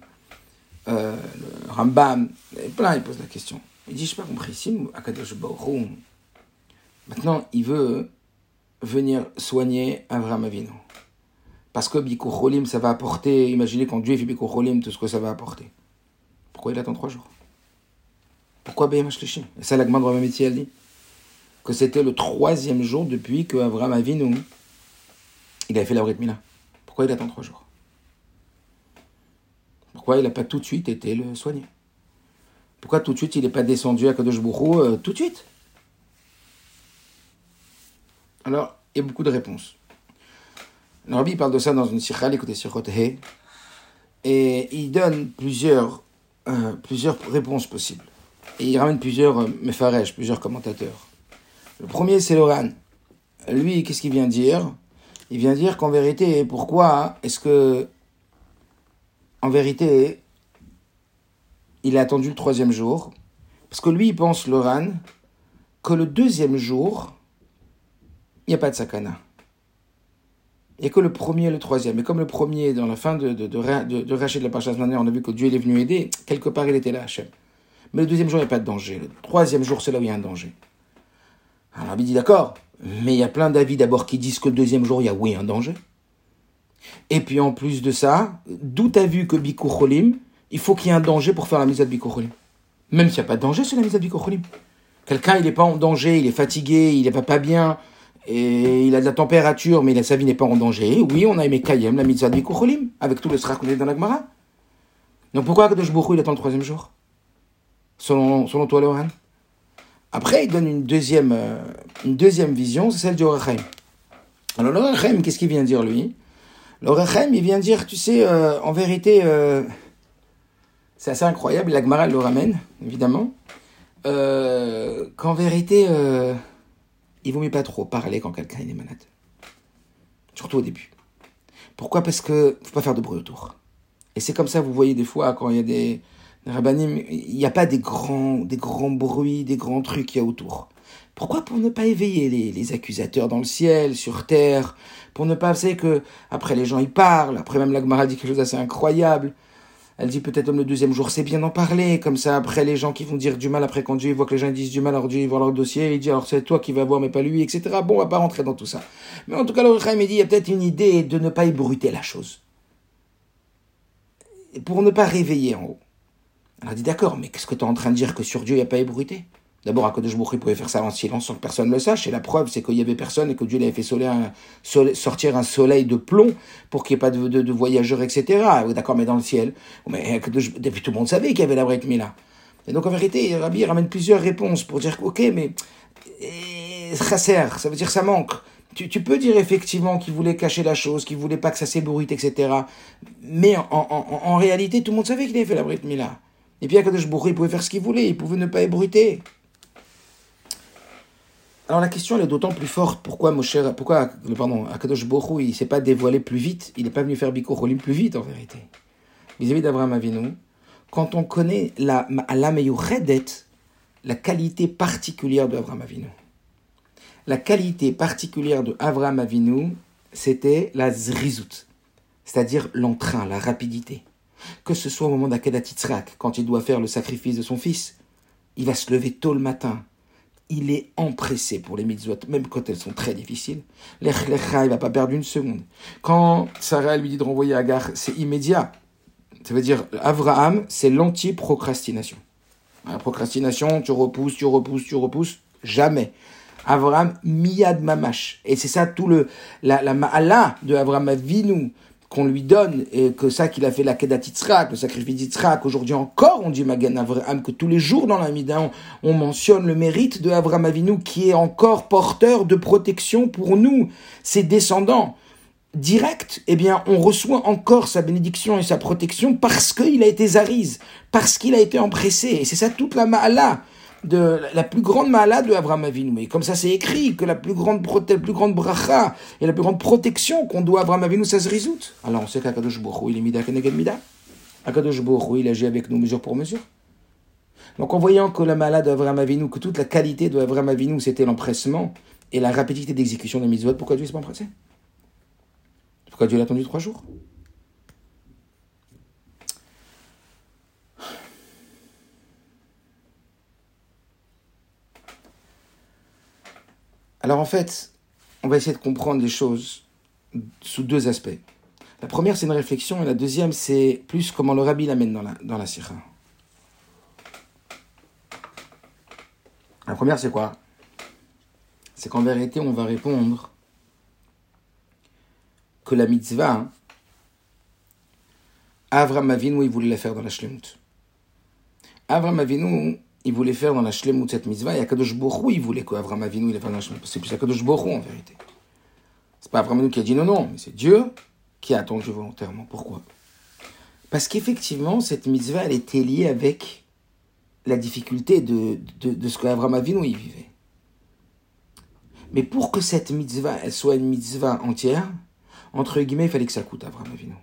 Euh, le Rambam, plein, ils posent la question. Il dit, je n'ai pas compris, si Akadosh Baruch Maintenant, il veut venir soigner Avraham Avinu. Parce que Bikur ça va apporter, imaginez quand Dieu fait Bikur tout ce que ça va apporter. Pourquoi il attend trois jours? Pourquoi Shlishim Et ça, la de Ramamiti, elle dit que c'était le troisième jour depuis que Avraham Avinu, il avait fait la. Pourquoi il attend trois jours? Pourquoi il n'a pas tout de suite été le soigner? Pourquoi tout de suite il n'est pas descendu à Kadosh euh, tout de suite? Alors, il y a beaucoup de réponses. Le Rabbi parle de ça dans une sikha, écoutez sur He, et il donne plusieurs, euh, plusieurs réponses possibles. Et il ramène plusieurs euh, plusieurs commentateurs. Le premier, c'est Loran. Lui, qu'est-ce qu'il vient dire? Il vient dire qu'en vérité, pourquoi est-ce que, en vérité, il a attendu le troisième jour? Parce que lui, il pense, Loran, que le deuxième jour, il n'y a pas de sakana. Il n'y a que le premier et le troisième. Et comme le premier, dans la fin de, de, de, de, Rachid de la Parshas on a vu que Dieu est venu aider, quelque part il était là, Hachem. Mais le deuxième jour, il n'y a pas de danger. Le troisième jour, c'est là où il y a un danger. Alors, Rabbi dit d'accord, mais il y a plein d'avis d'abord qui disent que le deuxième jour, il y a oui un danger. Et puis en plus de ça, d'où tu as vu que Bikucholim, il faut qu'il y ait un danger pour faire la mise à Bikucholim. Même s'il n'y a pas de danger sur la mise à Bikucholim. Quelqu'un, il n'est pas en danger, il est fatigué, il n'est pas bien, et il a de la température, mais sa vie n'est pas en danger. Oui, on a aimé Kayem, la mitzvah de Bikucholim, avec tout le est dans la Gemara. Donc pourquoi Kadosh Bourou il attend le troisième jour? Selon, selon toi, Lohan Après, il donne une deuxième, euh, une deuxième vision, c'est celle du Orachaim. Alors, l'Orachaim, qu'est-ce qu'il vient dire, lui? L'Orachaim, il vient dire, tu sais, euh, en vérité, euh, c'est assez incroyable, la Gemara le ramène, évidemment, qu'en vérité il vaut mieux pas trop parler quand quelqu'un est malade. Surtout au début. Pourquoi? Parce que faut pas faire de bruit autour. Et c'est comme ça, vous voyez des fois, quand il y a des, des il n'y a pas des grands, des grands bruits, des grands trucs qu'il y a autour. Pourquoi Pour ne pas éveiller les, accusateurs dans le ciel, sur terre, pour ne pas, vous que, après les gens ils parlent, après même l'Agmara dit quelque chose d'assez incroyable, elle dit peut-être comme le deuxième jour, c'est bien d'en parler, comme ça après les gens qui vont dire du mal, après quand Dieu voit que les gens disent du mal, alors Dieu voit leur dossier, il dit alors c'est toi qui vas voir mais pas lui, etc. Bon, on va pas rentrer dans tout ça. Mais en tout cas, le il dit, il y a peut-être une idée de ne pas ébruiter la chose. Pour ne pas réveiller en haut. Elle a dit d'accord, mais qu'est-ce que tu en train de dire que sur Dieu il n'y a pas ébruité? D'abord, à Kodesh il pouvait faire ça en silence sans que personne ne le sache. Et la preuve, c'est qu'il y avait personne et que Dieu avait fait sortir un soleil de plomb pour qu'il n'y ait pas de, voyageurs, etc. D'accord, mais dans le ciel. Mais depuis tout le monde savait qu'il y avait la Brit Mila. Et donc, en vérité, Rabbi ramène plusieurs réponses pour dire, ok, mais chasser, ça veut dire ça manque. Tu, peux dire effectivement qu'il voulait cacher la chose, qu'il voulait pas que ça s'ébruite, etc. Mais en, réalité, tout le monde savait qu'il avait fait la Brit Mila. Et puis Akadosh Baruch il pouvait faire ce qu'il voulait, il pouvait ne pas ébruiter. Alors la question elle est d'autant plus forte. Pourquoi Moshe, pourquoi pardon, Akadosh Borou il s'est pas dévoilé plus vite? Il n'est pas venu faire Bikocholim plus vite en vérité. Vis-à-vis d'Abraham Avinu, quand on connaît la la la qualité particulière de Avinu. La qualité particulière de Avinu, c'était la zrizout, c'est-à-dire l'entrain, la rapidité. Que ce soit au moment d'Akedat quand il doit faire le sacrifice de son fils, il va se lever tôt le matin, il est empressé pour les mitzvot, même quand elles sont très difficiles. L'echlecha, il va pas perdre une seconde. Quand Sarah lui dit de renvoyer Agar, c'est immédiat. Ça veut dire, Abraham, c'est l'anti-procrastination. La procrastination, tu repousses, tu repousses, tu repousses, jamais. Abraham, miyad mamash. Et c'est ça tout le, la, la ma'ala de Abraham Avinu, qu'on lui donne, et que ça qu'il a fait la Kedat le sacrifice d'Yitzhak, aujourd'hui encore on dit Magan Avraham, que tous les jours dans la on, mentionne le mérite de Avraham Avinu qui est encore porteur de protection pour nous, ses descendants. direct, eh bien, on reçoit encore sa bénédiction et sa protection parce qu'il a été zariz, parce qu'il a été empressé. Et c'est ça toute la ma'ala, de, la plus grande ma'ala de Abraham Avinu. Et comme ça, c'est écrit que la plus grande, la bracha et la plus grande protection qu'on doit à Abraham Avinu, ça se résout. Alors, on sait qu'Akadosh Baruch il est mida keneged mida. Akadosh Baruch il agit avec nous mesure pour mesure. Donc, en voyant que la ma'ala d'Abraham Avinu, que toute la qualité de Abraham Avinu, c'était l'empressement et la rapidité d'exécution des mitzvot, pourquoi Dieu s'est pas empressé? Pourquoi Dieu l'a attendu trois jours? Alors en fait, on va essayer de comprendre les choses sous deux aspects. La première, c'est une réflexion, et la deuxième, c'est plus comment le rabbi l'amène dans la, dans la sira. La première, c'est quoi? C'est qu'en vérité, on va répondre que la mitzvah, Avram Avinu, il voulait la faire dans la shlemut. Avram Avinu, il voulait faire dans la shlemut cette mitzvah, et Akadosh Borou, il voulait qu'Avram Avinu, il la fasse dans la shlemut. C'est plus Akadosh Borou, en vérité. C'est pas Avram Avinu qui a dit non, non, mais c'est Dieu qui a attendu volontairement. Pourquoi? Parce qu'effectivement, cette mitzvah, elle était liée avec la difficulté de, de, de ce qu'Avram Avinu y vivait. Mais pour que cette mitzvah, elle soit une mitzvah entière, entre guillemets, il fallait que ça coûte Avram Avinu.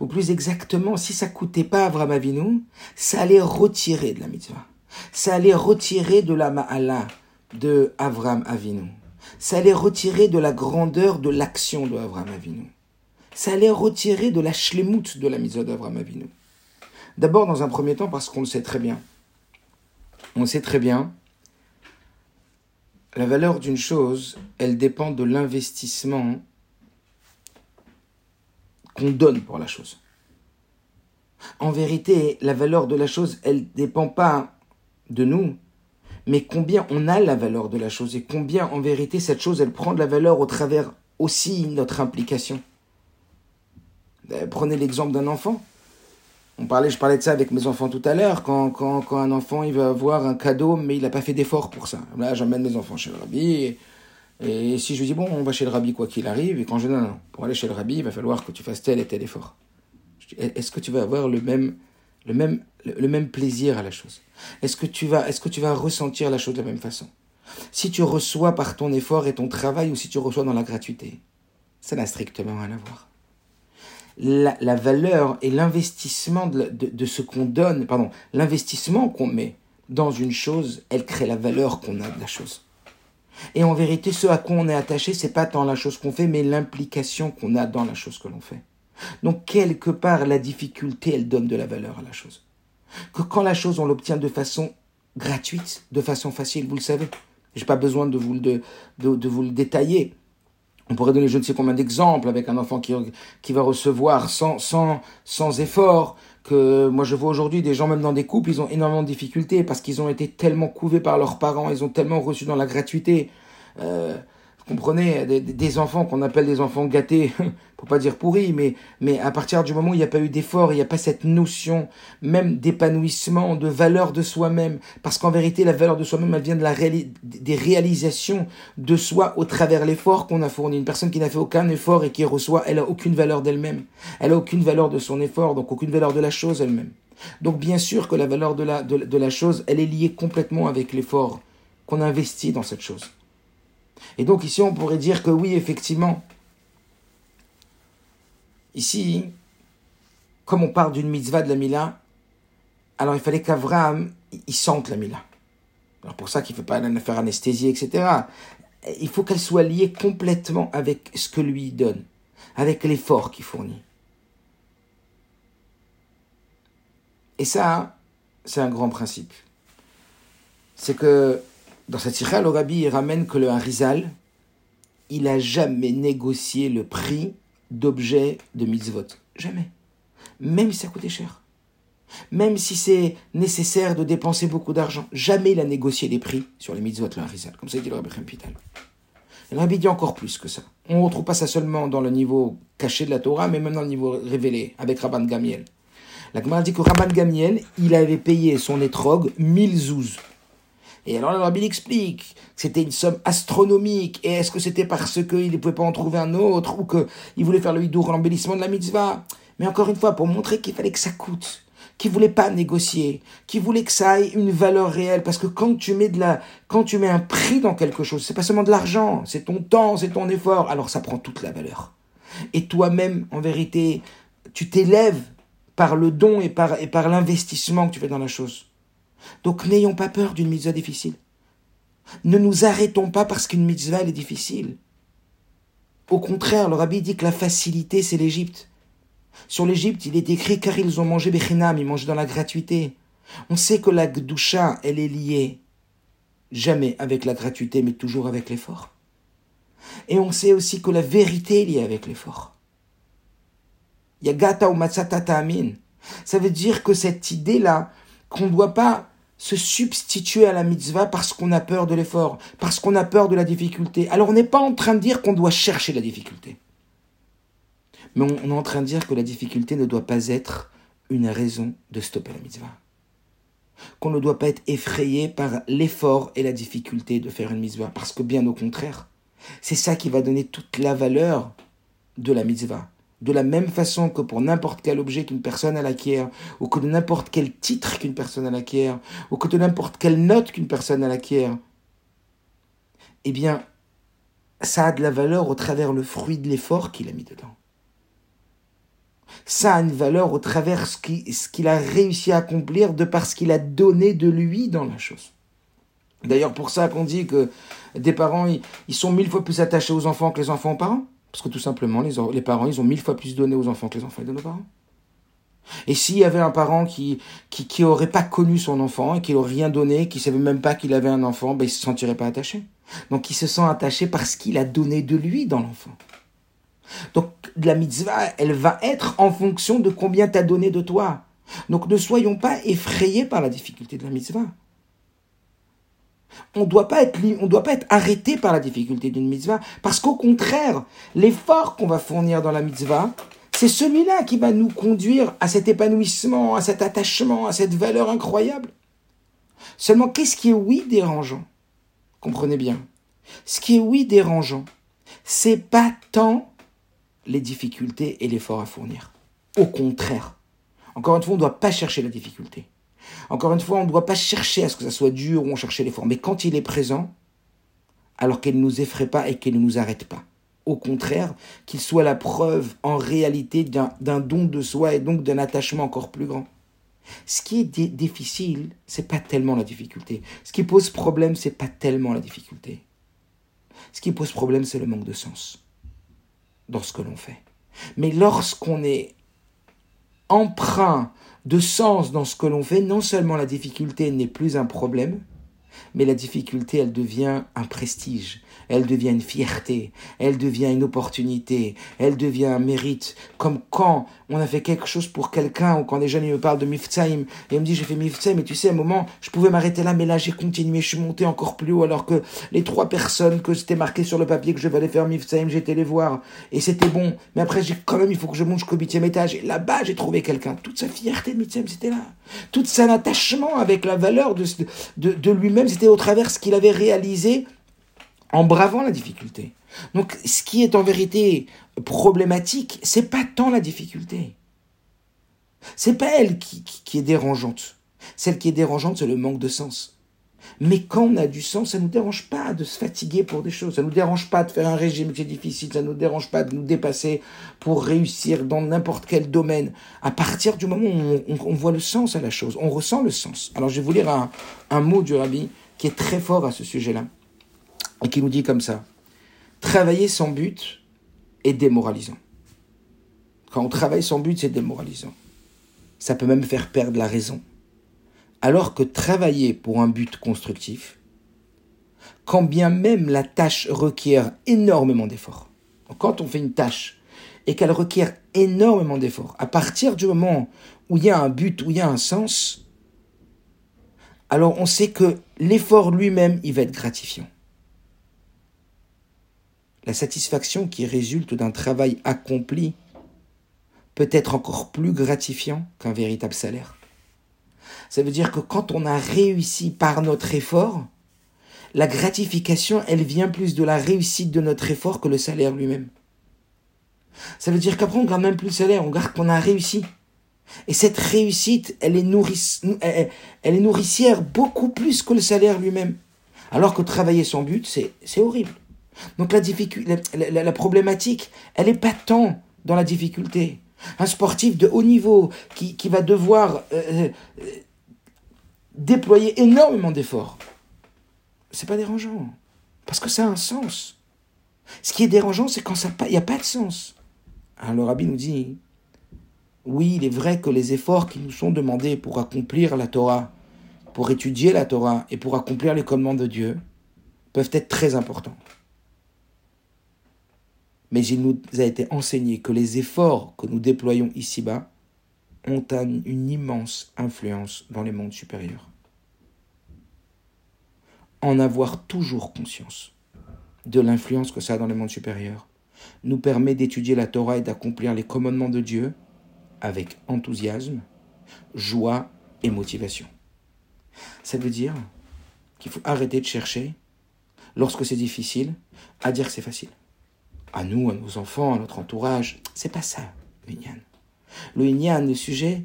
Ou plus exactement, si ça coûtait pas Avram Avinu, ça allait retirer de la mitzvah. Ça allait retirer de la ma'ala de Avram Avinu. Ça allait retirer de la grandeur de l'action de Avram Avinu. Ça allait retirer de la shlemut de la mitzvah d'Avram Avinu. D'abord, dans un premier temps, parce qu'on le sait très bien. On sait très bien, la valeur d'une chose, elle dépend de l'investissement qu'on donne pour la chose. En vérité, la valeur de la chose, elle ne dépend pas de nous, mais combien on a la valeur de la chose et combien en vérité cette chose, elle prend de la valeur au travers aussi notre implication. Euh, prenez l'exemple d'un enfant. On parlait, je parlais de ça avec mes enfants tout à l'heure, quand, quand, quand, un enfant il va avoir un cadeau, mais il n'a pas fait d'effort pour ça. Là, j'emmène mes enfants chez le rabbi, et si je lui dis, bon, on va chez le rabbi quoi qu'il arrive, et quand je dis, non, non, pour aller chez le rabbi, il va falloir que tu fasses tel et tel effort. Est-ce que tu vas avoir le même, le même, le même plaisir à la chose Est-ce que tu vas, est-ce que tu vas ressentir la chose de la même façon? Si tu reçois par ton effort et ton travail, ou si tu reçois dans la gratuité, ça n'a strictement rien à voir. La, la valeur et l'investissement de, de, de ce qu'on donne, pardon, l'investissement qu'on met dans une chose, elle crée la valeur qu'on a de la chose. Et en vérité, ce à quoi on est attaché, c'est pas tant la chose qu'on fait, mais l'implication qu'on a dans la chose que l'on fait. Donc, quelque part, la difficulté, elle donne de la valeur à la chose. Que quand la chose, on l'obtient de façon gratuite, de façon facile, vous le savez. J'ai pas besoin de vous, de, de, de vous le détailler. On pourrait donner je ne sais combien d'exemples avec un enfant qui, va recevoir sans, sans, effort, que moi je vois aujourd'hui des gens même dans des couples, ils ont énormément de difficultés parce qu'ils ont été tellement couvés par leurs parents, ils ont tellement reçu dans la gratuité. Euh, comprenez, des, enfants qu'on appelle des enfants gâtés, pour pas dire pourris, mais, mais à partir du moment où il n'y a pas eu d'effort, il n'y a pas cette notion même d'épanouissement, de valeur de soi-même, parce qu'en vérité, la valeur de soi-même, elle vient de la des réalisations de soi au travers l'effort qu'on a fourni. Une personne qui n'a fait aucun effort et qui reçoit, elle a aucune valeur d'elle-même. Elle a aucune valeur de son effort, donc aucune valeur de la chose elle-même. Donc bien sûr que la valeur de la, de, de la chose, elle est liée complètement avec l'effort qu'on investit dans cette chose. Et donc ici, on pourrait dire que oui, effectivement, ici, comme on parle d'une mitzvah de la Mila, alors il fallait qu'Avraham, il sente la Mila. Alors pour ça qu'il ne faut pas la faire anesthésie, etc. Il faut qu'elle soit liée complètement avec ce que lui donne, avec l'effort qu'il fournit. Et ça, c'est un grand principe. C'est que dans cette sikha, le rabbi ramène que le Harizal, il a jamais négocié le prix d'objets de mitzvot. Jamais. Même si ça coûtait cher. Même si c'est nécessaire de dépenser beaucoup d'argent. Jamais il a négocié les prix sur les mitzvot, le Harizal. Comme ça dit le rabbi Pital. Le rabbi dit encore plus que ça. On ne retrouve pas ça seulement dans le niveau caché de la Torah, mais même dans le niveau révélé, avec Rabban Gamiel. La Gemara dit que Rabban Gamiel, il avait payé son étrog 1000 zouz. Et alors le rabbi explique que c'était une somme astronomique. Et est-ce que c'était parce qu'il ne pouvait pas en trouver un autre ou qu'il voulait faire le hidour, l'embellissement de la mitzvah? Mais encore une fois, pour montrer qu'il fallait que ça coûte, qu'il voulait pas négocier, qu'il voulait que ça ait une valeur réelle. Parce que quand tu mets de la, quand tu mets un prix dans quelque chose, c'est pas seulement de l'argent, c'est ton temps, c'est ton effort. Alors ça prend toute la valeur. Et toi-même, en vérité, tu t'élèves par le don et par, et par l'investissement que tu fais dans la chose. Donc n'ayons pas peur d'une mitzvah difficile. Ne nous arrêtons pas parce qu'une mitzvah est difficile. Au contraire, le rabbi dit que la facilité c'est l'Égypte. Sur l'Égypte, il est écrit car ils ont mangé Bechinam, ils mangent dans la gratuité. On sait que la Gdusha, elle est liée jamais avec la gratuité, mais toujours avec l'effort. Et on sait aussi que la vérité est liée avec l'effort. Yagata ou Matsatata Amin. Ça veut dire que cette idée-là, qu'on ne doit pas se substituer à la mitzvah parce qu'on a peur de l'effort, parce qu'on a peur de la difficulté. Alors on n'est pas en train de dire qu'on doit chercher la difficulté. Mais on, est en train de dire que la difficulté ne doit pas être une raison de stopper la mitzvah. Qu'on ne doit pas être effrayé par l'effort et la difficulté de faire une mitzvah. Parce que bien au contraire, c'est ça qui va donner toute la valeur de la mitzvah. De la même façon que pour n'importe quel objet qu'une personne acquiert, ou que de n'importe quel titre qu'une personne acquiert, ou que de n'importe quelle note qu'une personne acquiert, eh bien, ça a de la valeur au travers le fruit de l'effort qu'il a mis dedans. Ça a une valeur au travers ce qu'il a réussi à accomplir de parce qu'il a donné de lui dans la chose. D'ailleurs, pour ça qu'on dit que des parents, ils sont mille fois plus attachés aux enfants que les enfants aux parents. Parce que tout simplement, les, parents, ils ont mille fois plus donné aux enfants que les enfants donnent aux parents. Et s'il y avait un parent qui, qui, aurait pas connu son enfant et qui n'aurait rien donné, qui savait même pas qu'il avait un enfant, ben, il se sentirait pas attaché. Donc il se sent attaché parce qu'il a donné de lui dans l'enfant. Donc la mitzvah, elle va être en fonction de combien tu as donné de toi. Donc ne soyons pas effrayés par la difficulté de la mitzvah. On ne doit pas être arrêté par la difficulté d'une mitzvah, parce qu'au contraire, l'effort qu'on va fournir dans la mitzvah, c'est celui-là qui va nous conduire à cet épanouissement, à cet attachement, à cette valeur incroyable. Seulement, qu'est-ce qui est oui dérangeant? Comprenez bien. Ce qui est oui dérangeant, c'est pas tant les difficultés et l'effort à fournir. Au contraire. Encore une fois, on ne doit pas chercher la difficulté. Encore une fois, on ne doit pas chercher à ce que ça soit dur ou on chercher l'effort. Mais quand il est présent, alors qu'elle ne nous effraie pas et qu'elle ne nous arrête pas. Au contraire, qu'il soit la preuve en réalité d'un don de soi et donc d'un attachement encore plus grand. Ce qui est difficile, c'est pas tellement la difficulté. Ce qui pose problème, c'est pas tellement la difficulté. Ce qui pose problème, c'est le manque de sens dans ce que l'on fait. Mais lorsqu'on est emprunt de sens dans ce que l'on fait, non seulement la difficulté n'est plus un problème, mais la difficulté, elle devient un prestige, elle devient une fierté, elle devient une opportunité, elle devient un mérite. Comme quand on a fait quelque chose pour quelqu'un, ou quand des jeunes me parlent de Miftaim, et me disent j'ai fait Miftaim, et tu sais, à un moment, je pouvais m'arrêter là, mais là j'ai continué, je suis monté encore plus haut, alors que les trois personnes que c'était marqué sur le papier que je aller faire Miftaim, j'étais les voir, et c'était bon. Mais après, j'ai quand même, il faut que je monte jusqu'au huitième étage, et là-bas, j'ai trouvé quelqu'un. Toute sa fierté de Miftaim, c'était là. Tout son attachement avec la valeur de, de, de lui-même, c'était au travers ce qu'il avait réalisé en bravant la difficulté. Donc, ce qui est en vérité problématique, c'est pas tant la difficulté. C'est pas elle qui, est dérangeante. Celle qui est dérangeante, c'est le manque de sens. Mais quand on a du sens, ça ne nous dérange pas de se fatiguer pour des choses. Ça ne nous dérange pas de faire un régime qui est difficile. Ça ne nous dérange pas de nous dépasser pour réussir dans n'importe quel domaine. À partir du moment où on, voit le sens à la chose, on ressent le sens. Alors je vais vous lire un, un mot du rabbi qui est très fort à ce sujet-là et qui nous dit comme ça. Travailler sans but est démoralisant. Quand on travaille sans but, c'est démoralisant. Ça peut même faire perdre la raison. Alors que travailler pour un but constructif, quand bien même la tâche requiert énormément d'efforts, quand on fait une tâche et qu'elle requiert énormément d'efforts, à partir du moment où il y a un but, où il y a un sens, alors on sait que l'effort lui-même, il va être gratifiant. La satisfaction qui résulte d'un travail accompli peut être encore plus gratifiant qu'un véritable salaire. Ça veut dire que quand on a réussi par notre effort, la gratification, elle vient plus de la réussite de notre effort que le salaire lui-même. Ça veut dire qu'après, on garde même plus le salaire, on garde qu'on a réussi. Et cette réussite, elle est, elle, est nourricière beaucoup plus que le salaire lui-même. Alors que travailler son but, c'est horrible. Donc la, difficulté, la, problématique, elle n'est pas tant dans la difficulté. Un sportif de haut niveau qui, va devoir euh, euh, déployer énormément d'efforts, c'est pas dérangeant. Parce que ça a un sens. Ce qui est dérangeant, c'est quand il n'y a pas de sens. Alors le rabbi nous dit, oui, il est vrai que les efforts qui nous sont demandés pour accomplir la Torah, pour étudier la Torah et pour accomplir les commandements de Dieu peuvent être très importants. Mais il nous a été enseigné que les efforts que nous déployons ici-bas ont une immense influence dans les mondes supérieurs. En avoir toujours conscience de l'influence que ça a dans les mondes supérieurs nous permet d'étudier la Torah et d'accomplir les commandements de Dieu avec enthousiasme, joie et motivation. Ça veut dire qu'il faut arrêter de chercher, lorsque c'est difficile, à dire que c'est facile. À nous, à nos enfants, à notre entourage. C'est pas ça, le Inyan. Le le sujet,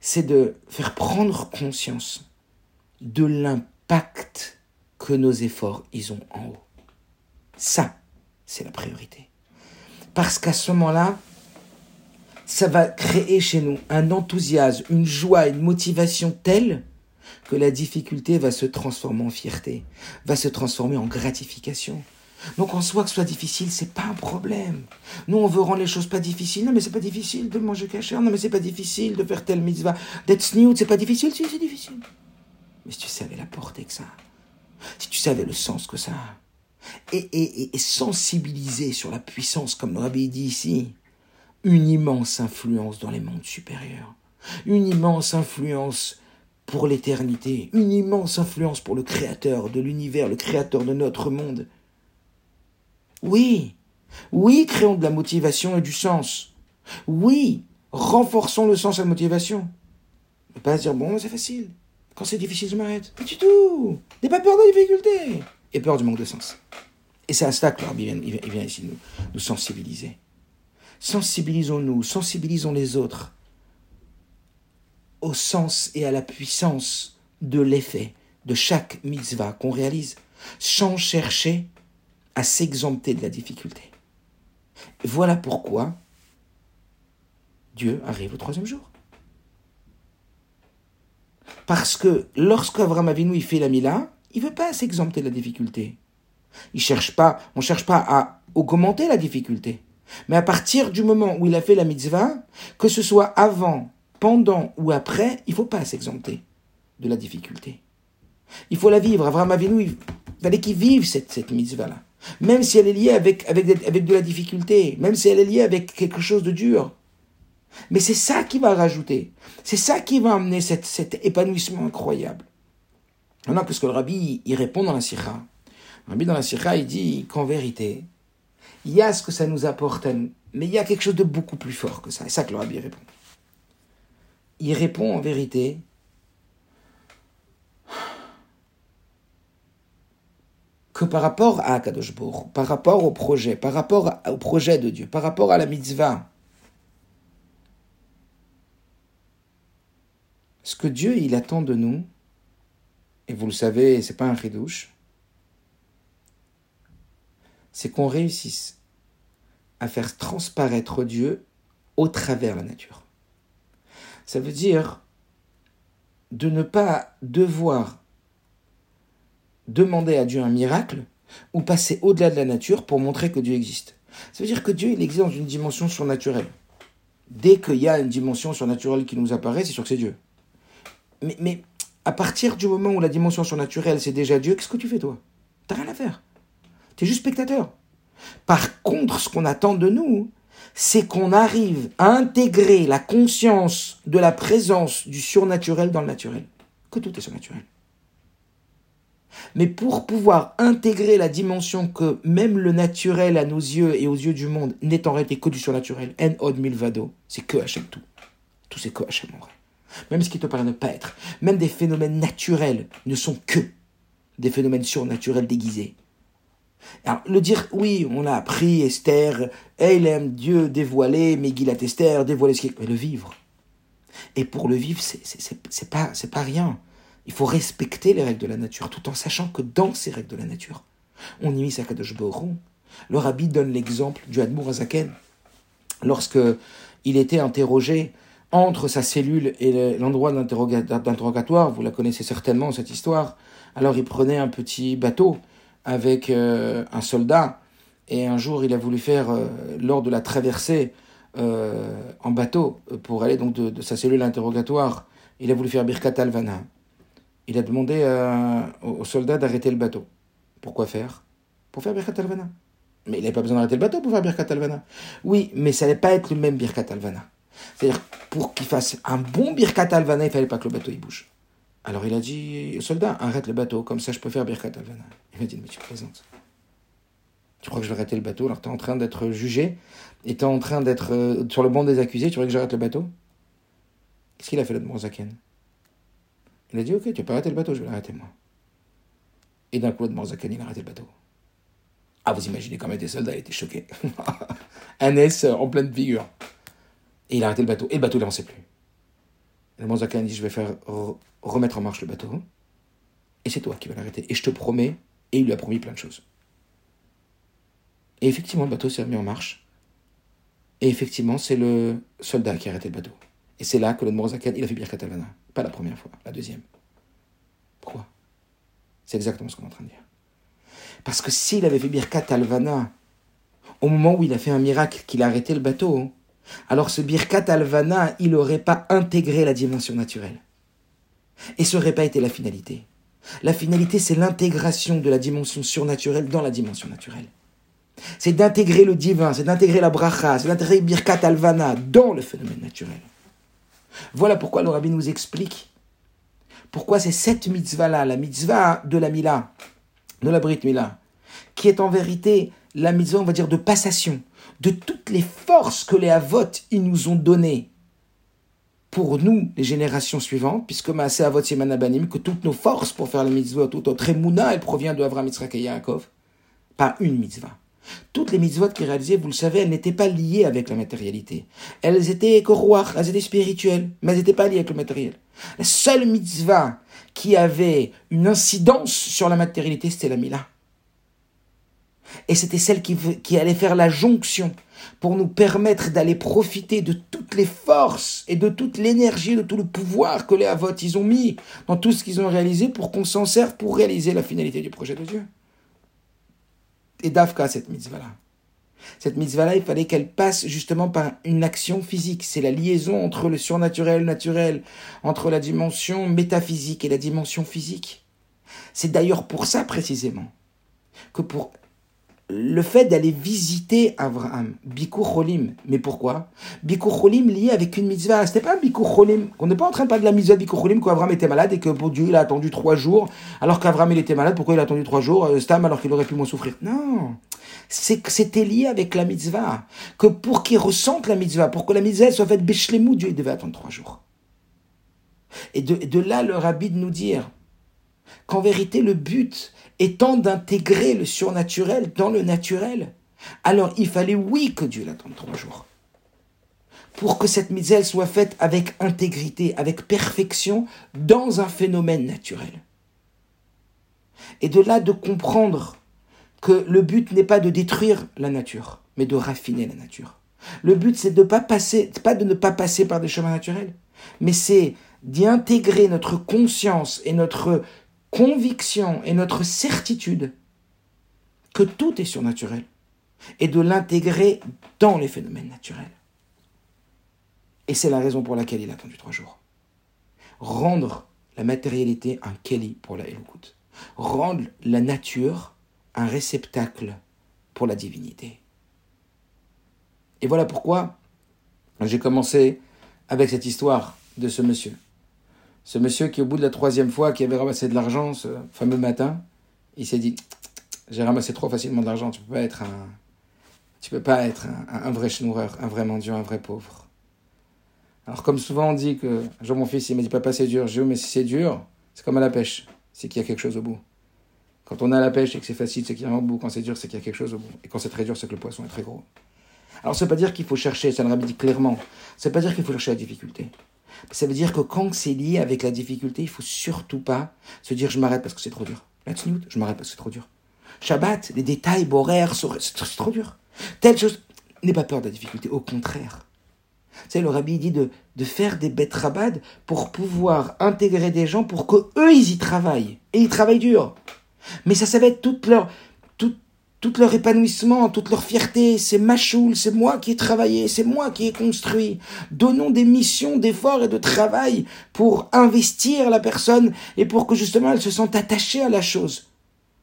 c'est de faire prendre conscience de l'impact que nos efforts ils ont en haut. Ça, c'est la priorité. Parce qu'à ce moment-là, ça va créer chez nous un enthousiasme, une joie, une motivation telle que la difficulté va se transformer en fierté, va se transformer en gratification. Donc en soi que ce soit difficile, c'est pas un problème. Nous on veut rendre les choses pas difficiles. Non mais c'est pas difficile de manger caché. Non mais c'est pas difficile de faire telle mitzvah. D'être snoot, c'est pas difficile. Si c'est difficile. Mais si tu savais la portée que ça si tu savais le sens que ça a, et, et, et sensibiliser sur la puissance, comme rabbi dit ici, une immense influence dans les mondes supérieurs, une immense influence pour l'éternité, une immense influence pour le Créateur de l'univers, le Créateur de notre monde. Oui, oui, créons de la motivation et du sens. Oui, renforçons le sens et la motivation. Ne pas se dire, bon, c'est facile. Quand c'est difficile, je m'arrête. Pas du tout. N'aie pas peur de la difficulté. Et peur du manque de sens. Et c'est à cela que il vient ici nous, nous sensibiliser. Sensibilisons-nous, sensibilisons les autres au sens et à la puissance de l'effet de chaque mitzvah qu'on réalise, sans chercher à s'exempter de la difficulté. Voilà pourquoi Dieu arrive au troisième jour. Parce que lorsqu'Avram Avinu il fait la Mila, il veut pas s'exempter de la difficulté. Il cherche pas, on cherche pas à augmenter la difficulté. Mais à partir du moment où il a fait la mitzvah, que ce soit avant, pendant ou après, il faut pas s'exempter de la difficulté. Il faut la vivre. Avram Avinu, il fallait qu'il vive cette, cette mitzvah-là. Même si elle est liée avec, avec, avec de la difficulté, même si elle est liée avec quelque chose de dur. Mais c'est ça qui va rajouter. C'est ça qui va amener cet épanouissement incroyable. Maintenant, qu'est-ce que le rabbi, il répond dans la sikha Le rabbi dans la sikha, il dit qu'en vérité, il y a ce que ça nous apporte mais il y a quelque chose de beaucoup plus fort que ça. C'est ça que le rabbi répond. Il répond en vérité que par rapport à Akadosh par rapport au projet, par rapport au projet de Dieu, par rapport à la mitzvah, Ce que Dieu, il attend de nous, et vous le savez, c'est pas un ridouche, c'est qu'on réussisse à faire transparaître Dieu au travers la nature. Ça veut dire de ne pas devoir demander à Dieu un miracle ou passer au-delà de la nature pour montrer que Dieu existe. Ça veut dire que Dieu, il existe dans une dimension surnaturelle. Dès qu'il y a une dimension surnaturelle qui nous apparaît, c'est sûr que c'est Dieu. Mais, à partir du moment où la dimension surnaturelle, c'est déjà Dieu, qu'est-ce que tu fais toi? T'as rien à faire. Tu es juste spectateur. Par contre, ce qu'on attend de nous, c'est qu'on arrive à intégrer la conscience de la présence du surnaturel dans le naturel. Que tout est surnaturel. Mais pour pouvoir intégrer la dimension que même le naturel à nos yeux et aux yeux du monde n'est en réalité que du surnaturel, en od milvado, c'est que Hachem tout. Tout c'est que Hachem en vrai même ce qui te paraît ne pas être, même des phénomènes naturels ne sont que des phénomènes surnaturels déguisés. Alors, le dire, oui, on a appris, Esther, elle Dieu dévoilé, Megillat Esther, dévoiler ce qui est... Mais le vivre. Et pour le vivre, c'est pas, pas rien. Il faut respecter les règles de la nature, tout en sachant que dans ces règles de la nature, on y sa Akadosh Borou. Le rabbi donne l'exemple du Hadmour Azaken. Lorsque il était interrogé entre sa cellule et l'endroit d'interrogatoire, vous la connaissez certainement cette histoire, alors il prenait un petit bateau avec euh, un soldat, et un jour il a voulu faire, euh, lors de la traversée euh, en bateau, pour aller donc de, sa cellule interrogatoire, il a voulu faire Birkat Alvana. Il a demandé au soldat d'arrêter le bateau. Pourquoi faire? Pour faire Birkat Alvana. Mais il n'avait pas besoin d'arrêter le bateau pour faire Birkat Alvana. Oui, mais ça n'allait pas être le même Birkat Alvana. C'est-à-dire, pour qu'il fasse un bon Birkat Alvana, il fallait pas que le bateau bouge. Alors il a dit au soldat, arrête le bateau, comme ça je peux faire Birkat Alvana. Il m'a dit, mais tu plaisantes. Tu crois que je vais arrêter le bateau alors tu es en train d'être jugé et tu es en train d'être euh, sur le banc des accusés, tu crois que j'arrête le bateau? Qu'est-ce qu'il a fait là Zaken? Il a dit, ok, tu peux arrêter le bateau, je vais l'arrêter moi. Et d'un coup, Zaken, il a arrêté le bateau. Ah, vous imaginez comment des soldats, il était choqué. un S en pleine figure. Et il a arrêté le bateau. Et le bateau, il n'avançait plus. Le Zaken dit, je vais faire remettre en marche le bateau. Et c'est toi qui vas l'arrêter. Et je te promets, et il lui a promis plein de choses. Et effectivement, le bateau s'est remis en marche. Et effectivement, c'est le soldat qui a arrêté le bateau. Et c'est là que le Zaken, il a fait Birkat Alvana. Pas la première fois, la deuxième. Pourquoi? C'est exactement ce qu'on est en train de dire. Parce que s'il avait fait Birkat Alvana, au moment où il a fait un miracle, qu'il a arrêté le bateau, alors ce Birkat Alvana, il n'aurait pas intégré la dimension naturelle. Et ce n'aurait pas été la finalité. La finalité, c'est l'intégration de la dimension surnaturelle dans la dimension naturelle. C'est d'intégrer le divin, c'est d'intégrer la bracha, c'est d'intégrer Birkat Alvana dans le phénomène naturel. Voilà pourquoi le rabbi nous explique pourquoi c'est cette mitzvah-là, la mitzvah de la Mila, de la Brit Mila, qui est en vérité la maison, on va dire, de passation de toutes les forces que les Avot ils nous ont données pour nous, les générations suivantes, puisque Maasé Avot Yemanabanim, que toutes nos forces pour faire la mitzvah, toute notre elle provient de Avram Yitzhak et Yaakov, pas une mitzvah. Toutes les mitzvot qui réalisaient, vous le savez, elles n'étaient pas liées avec la matérialité. Elles étaient écoroires, elles étaient spirituelles, mais elles n'étaient pas liées avec le matériel. La seule mitzvah qui avait une incidence sur la matérialité, c'était la Mila. Et c'était celle qui, qui allait faire la jonction pour nous permettre d'aller profiter de toutes les forces et de toute l'énergie, de tout le pouvoir que les avots ils ont mis dans tout ce qu'ils ont réalisé pour qu'on s'en serve pour réaliser la finalité du projet de Dieu. Dafka, cette mitzvah-là. Cette mitzvah-là, il fallait qu'elle passe justement par une action physique. C'est la liaison entre le surnaturel, naturel, entre la dimension métaphysique et la dimension physique. C'est d'ailleurs pour ça précisément que pour le fait d'aller visiter Abraham, Bikur Cholim. Mais pourquoi? Bikur Cholim lié avec une mitzvah. C'était pas Bikur Cholim. On n'est pas en train de parler de la mitzvah de Bikur Cholim qu'Abraham était malade et que pour Dieu il a attendu trois jours. Alors qu'Abraham il était malade, pourquoi il a attendu trois jours euh, Stam alors qu'il aurait pu moins souffrir? Non. C'est que c'était lié avec la mitzvah. Que pour qu'il ressente la mitzvah, pour que la mitzvah soit faite Beshlemou, Dieu il devait attendre trois jours. Et de, de là le rabbi de nous dire qu'en vérité le but étant d'intégrer le surnaturel dans le naturel. Alors il fallait oui que Dieu l'attende trois jours. Pour que cette misère soit faite avec intégrité, avec perfection, dans un phénomène naturel. Et de là de comprendre que le but n'est pas de détruire la nature, mais de raffiner la nature. Le but c'est de pas passer, pas de ne pas passer par des chemins naturels, mais c'est d'y intégrer notre conscience et notre conviction et notre certitude que tout est surnaturel et de l'intégrer dans les phénomènes naturels. Et c'est la raison pour laquelle il a attendu trois jours. Rendre la matérialité un keli pour la Elokut. Rendre la nature un réceptacle pour la divinité. Et voilà pourquoi j'ai commencé avec cette histoire de ce monsieur. Ce monsieur qui, au bout de la troisième fois, qui avait ramassé de l'argent ce fameux matin, il s'est dit J'ai ramassé trop facilement de l'argent, tu peux pas être un. Tu peux pas être un, vrai schnoureur, un vrai mendiant, un vrai pauvre. Alors, comme souvent on dit que, genre mon fils, il m'a dit Papa, c'est dur. Je dis Mais si c'est dur, c'est comme à la pêche, c'est qu'il y a quelque chose au bout. Quand on a la pêche et que c'est facile, c'est qu'il y a un bout. Quand c'est dur, c'est qu'il y a quelque chose au bout. Et quand c'est très dur, c'est que le poisson est très gros. Alors, ça ne veut pas dire qu'il faut chercher, ça le rabbi dit clairement, ça ne veut pas dire qu'il faut chercher la difficulté. Ça veut dire que quand c'est lié avec la difficulté, il faut surtout pas se dire je m'arrête parce que c'est trop dur. La je m'arrête parce que c'est trop dur. Shabbat, les détails, horaires, c'est trop dur. Telle chose, n'aie pas peur de la difficulté, au contraire. Tu sais, le rabbi dit de, de faire des bêtes rabades pour pouvoir intégrer des gens pour que eux ils y travaillent. Et ils travaillent dur. Mais ça, ça va être toute leur, tout leur épanouissement, toute leur fierté. C'est ma choule, c'est moi qui ai travaillé, c'est moi qui ai construit. Donnons des missions d'effort et de travail pour investir la personne et pour que justement elle se sente attachée à la chose.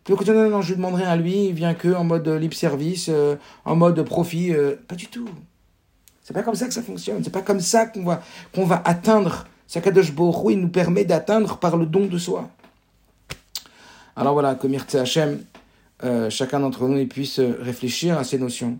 Plutôt que non, non, je lui demanderai à lui, il vient que en mode libre service, euh, en mode profit. Euh, pas du tout. C'est pas comme ça que ça fonctionne. C'est pas comme ça qu'on va, qu'on va atteindre. Sakadosh Borou, il nous permet d'atteindre par le don de soi. Alors voilà, comme Hachem, euh, chacun d'entre nous puisse réfléchir à ces notions,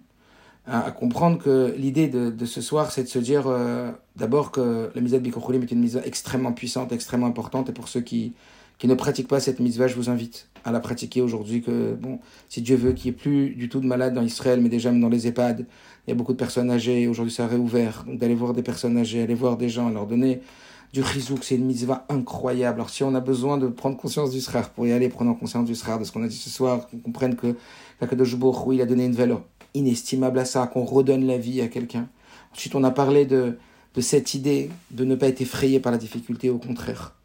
à, comprendre que l'idée de, ce soir, c'est de se dire euh, d'abord que la mise à est une mise extrêmement puissante, extrêmement importante, et pour ceux qui, qui ne pratiquent pas cette mise je vous invite à la pratiquer aujourd'hui. Que bon, si Dieu veut qu'il n'y ait plus du tout de malades dans Israël, mais déjà même dans les EHPAD, il y a beaucoup de personnes âgées. Aujourd'hui, ça a réouvert. Donc d'aller voir des personnes âgées, aller voir des gens, leur donner du rizouk, c'est une mitzvah incroyable. Alors si on a besoin de prendre conscience du srar, pour y aller, prenons conscience du srar, de ce qu'on a dit ce soir, qu'on comprenne que Kakadosh oui, il a donné une valeur inestimable à ça, qu'on redonne la vie à quelqu'un. Ensuite, on a parlé de, de cette idée de ne pas être effrayé par la difficulté, au contraire.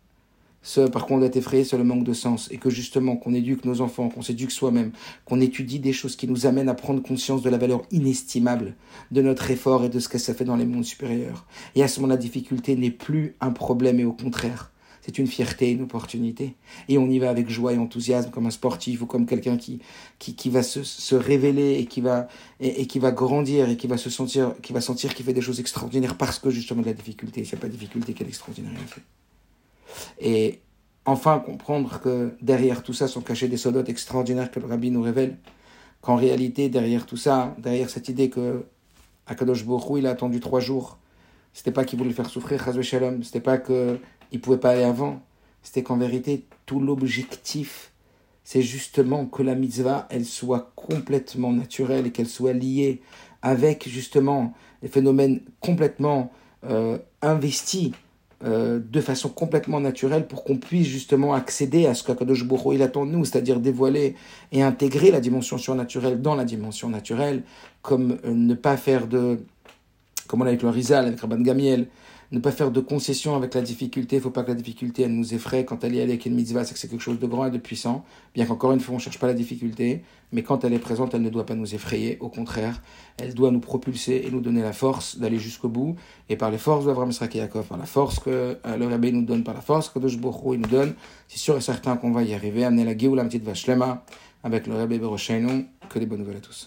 Ce par contre doit effrayé, c'est le manque de sens. Et que justement, qu'on éduque nos enfants, qu'on s'éduque soi-même, qu'on étudie des choses qui nous amènent à prendre conscience de la valeur inestimable de notre effort et de ce que ça fait dans les mondes supérieurs. Et à ce moment, la difficulté n'est plus un problème et au contraire. C'est une fierté, une opportunité. Et on y va avec joie et enthousiasme, comme un sportif ou comme quelqu'un qui, qui, qui, va se, se révéler et qui va, et, qui va grandir et qui va se sentir, qui va sentir qu'il fait des choses extraordinaires parce que justement de la difficulté. S'il n'y a pas de difficulté, quelle extraordinaire. Et enfin comprendre que derrière tout ça sont cachés des sodotes extraordinaires que le rabbi nous révèle, qu'en réalité, derrière tout ça, derrière cette idée que Akadosh Borou, il a attendu trois jours, c'était pas qu'il voulait faire souffrir Chazwe Shalom, c'était pas qu'il pouvait pas aller avant, c'était qu'en vérité, tout l'objectif, c'est justement que la mitzvah, elle soit complètement naturelle et qu'elle soit liée avec justement les phénomènes complètement euh, investis euh, de façon complètement naturelle pour qu'on puisse justement accéder à ce qu'Akadosh Boro il attend de nous, c'est-à-dire dévoiler et intégrer la dimension surnaturelle dans la dimension naturelle, comme euh, ne pas faire de, comme on a avec le Rizal, avec Rabban Gamiel, ne pas faire de concessions avec la difficulté. Il ne faut pas que la difficulté elle nous effraie. Quand elle est avec une mitzvah, c'est que c'est quelque chose de grand et de puissant. Bien qu'encore une fois, on ne cherche pas la difficulté, mais quand elle est présente, elle ne doit pas nous effrayer. Au contraire, elle doit nous propulser et nous donner la force d'aller jusqu'au bout. Et par les forces d'Avram Israël par la force que euh, le Rabbi nous donne, par la force que Dosh il nous donne, c'est sûr et certain qu'on va y arriver. Amener la Géoula Vache Vashlema avec le Rabbi Beroshainu. Que des bonnes nouvelles à tous.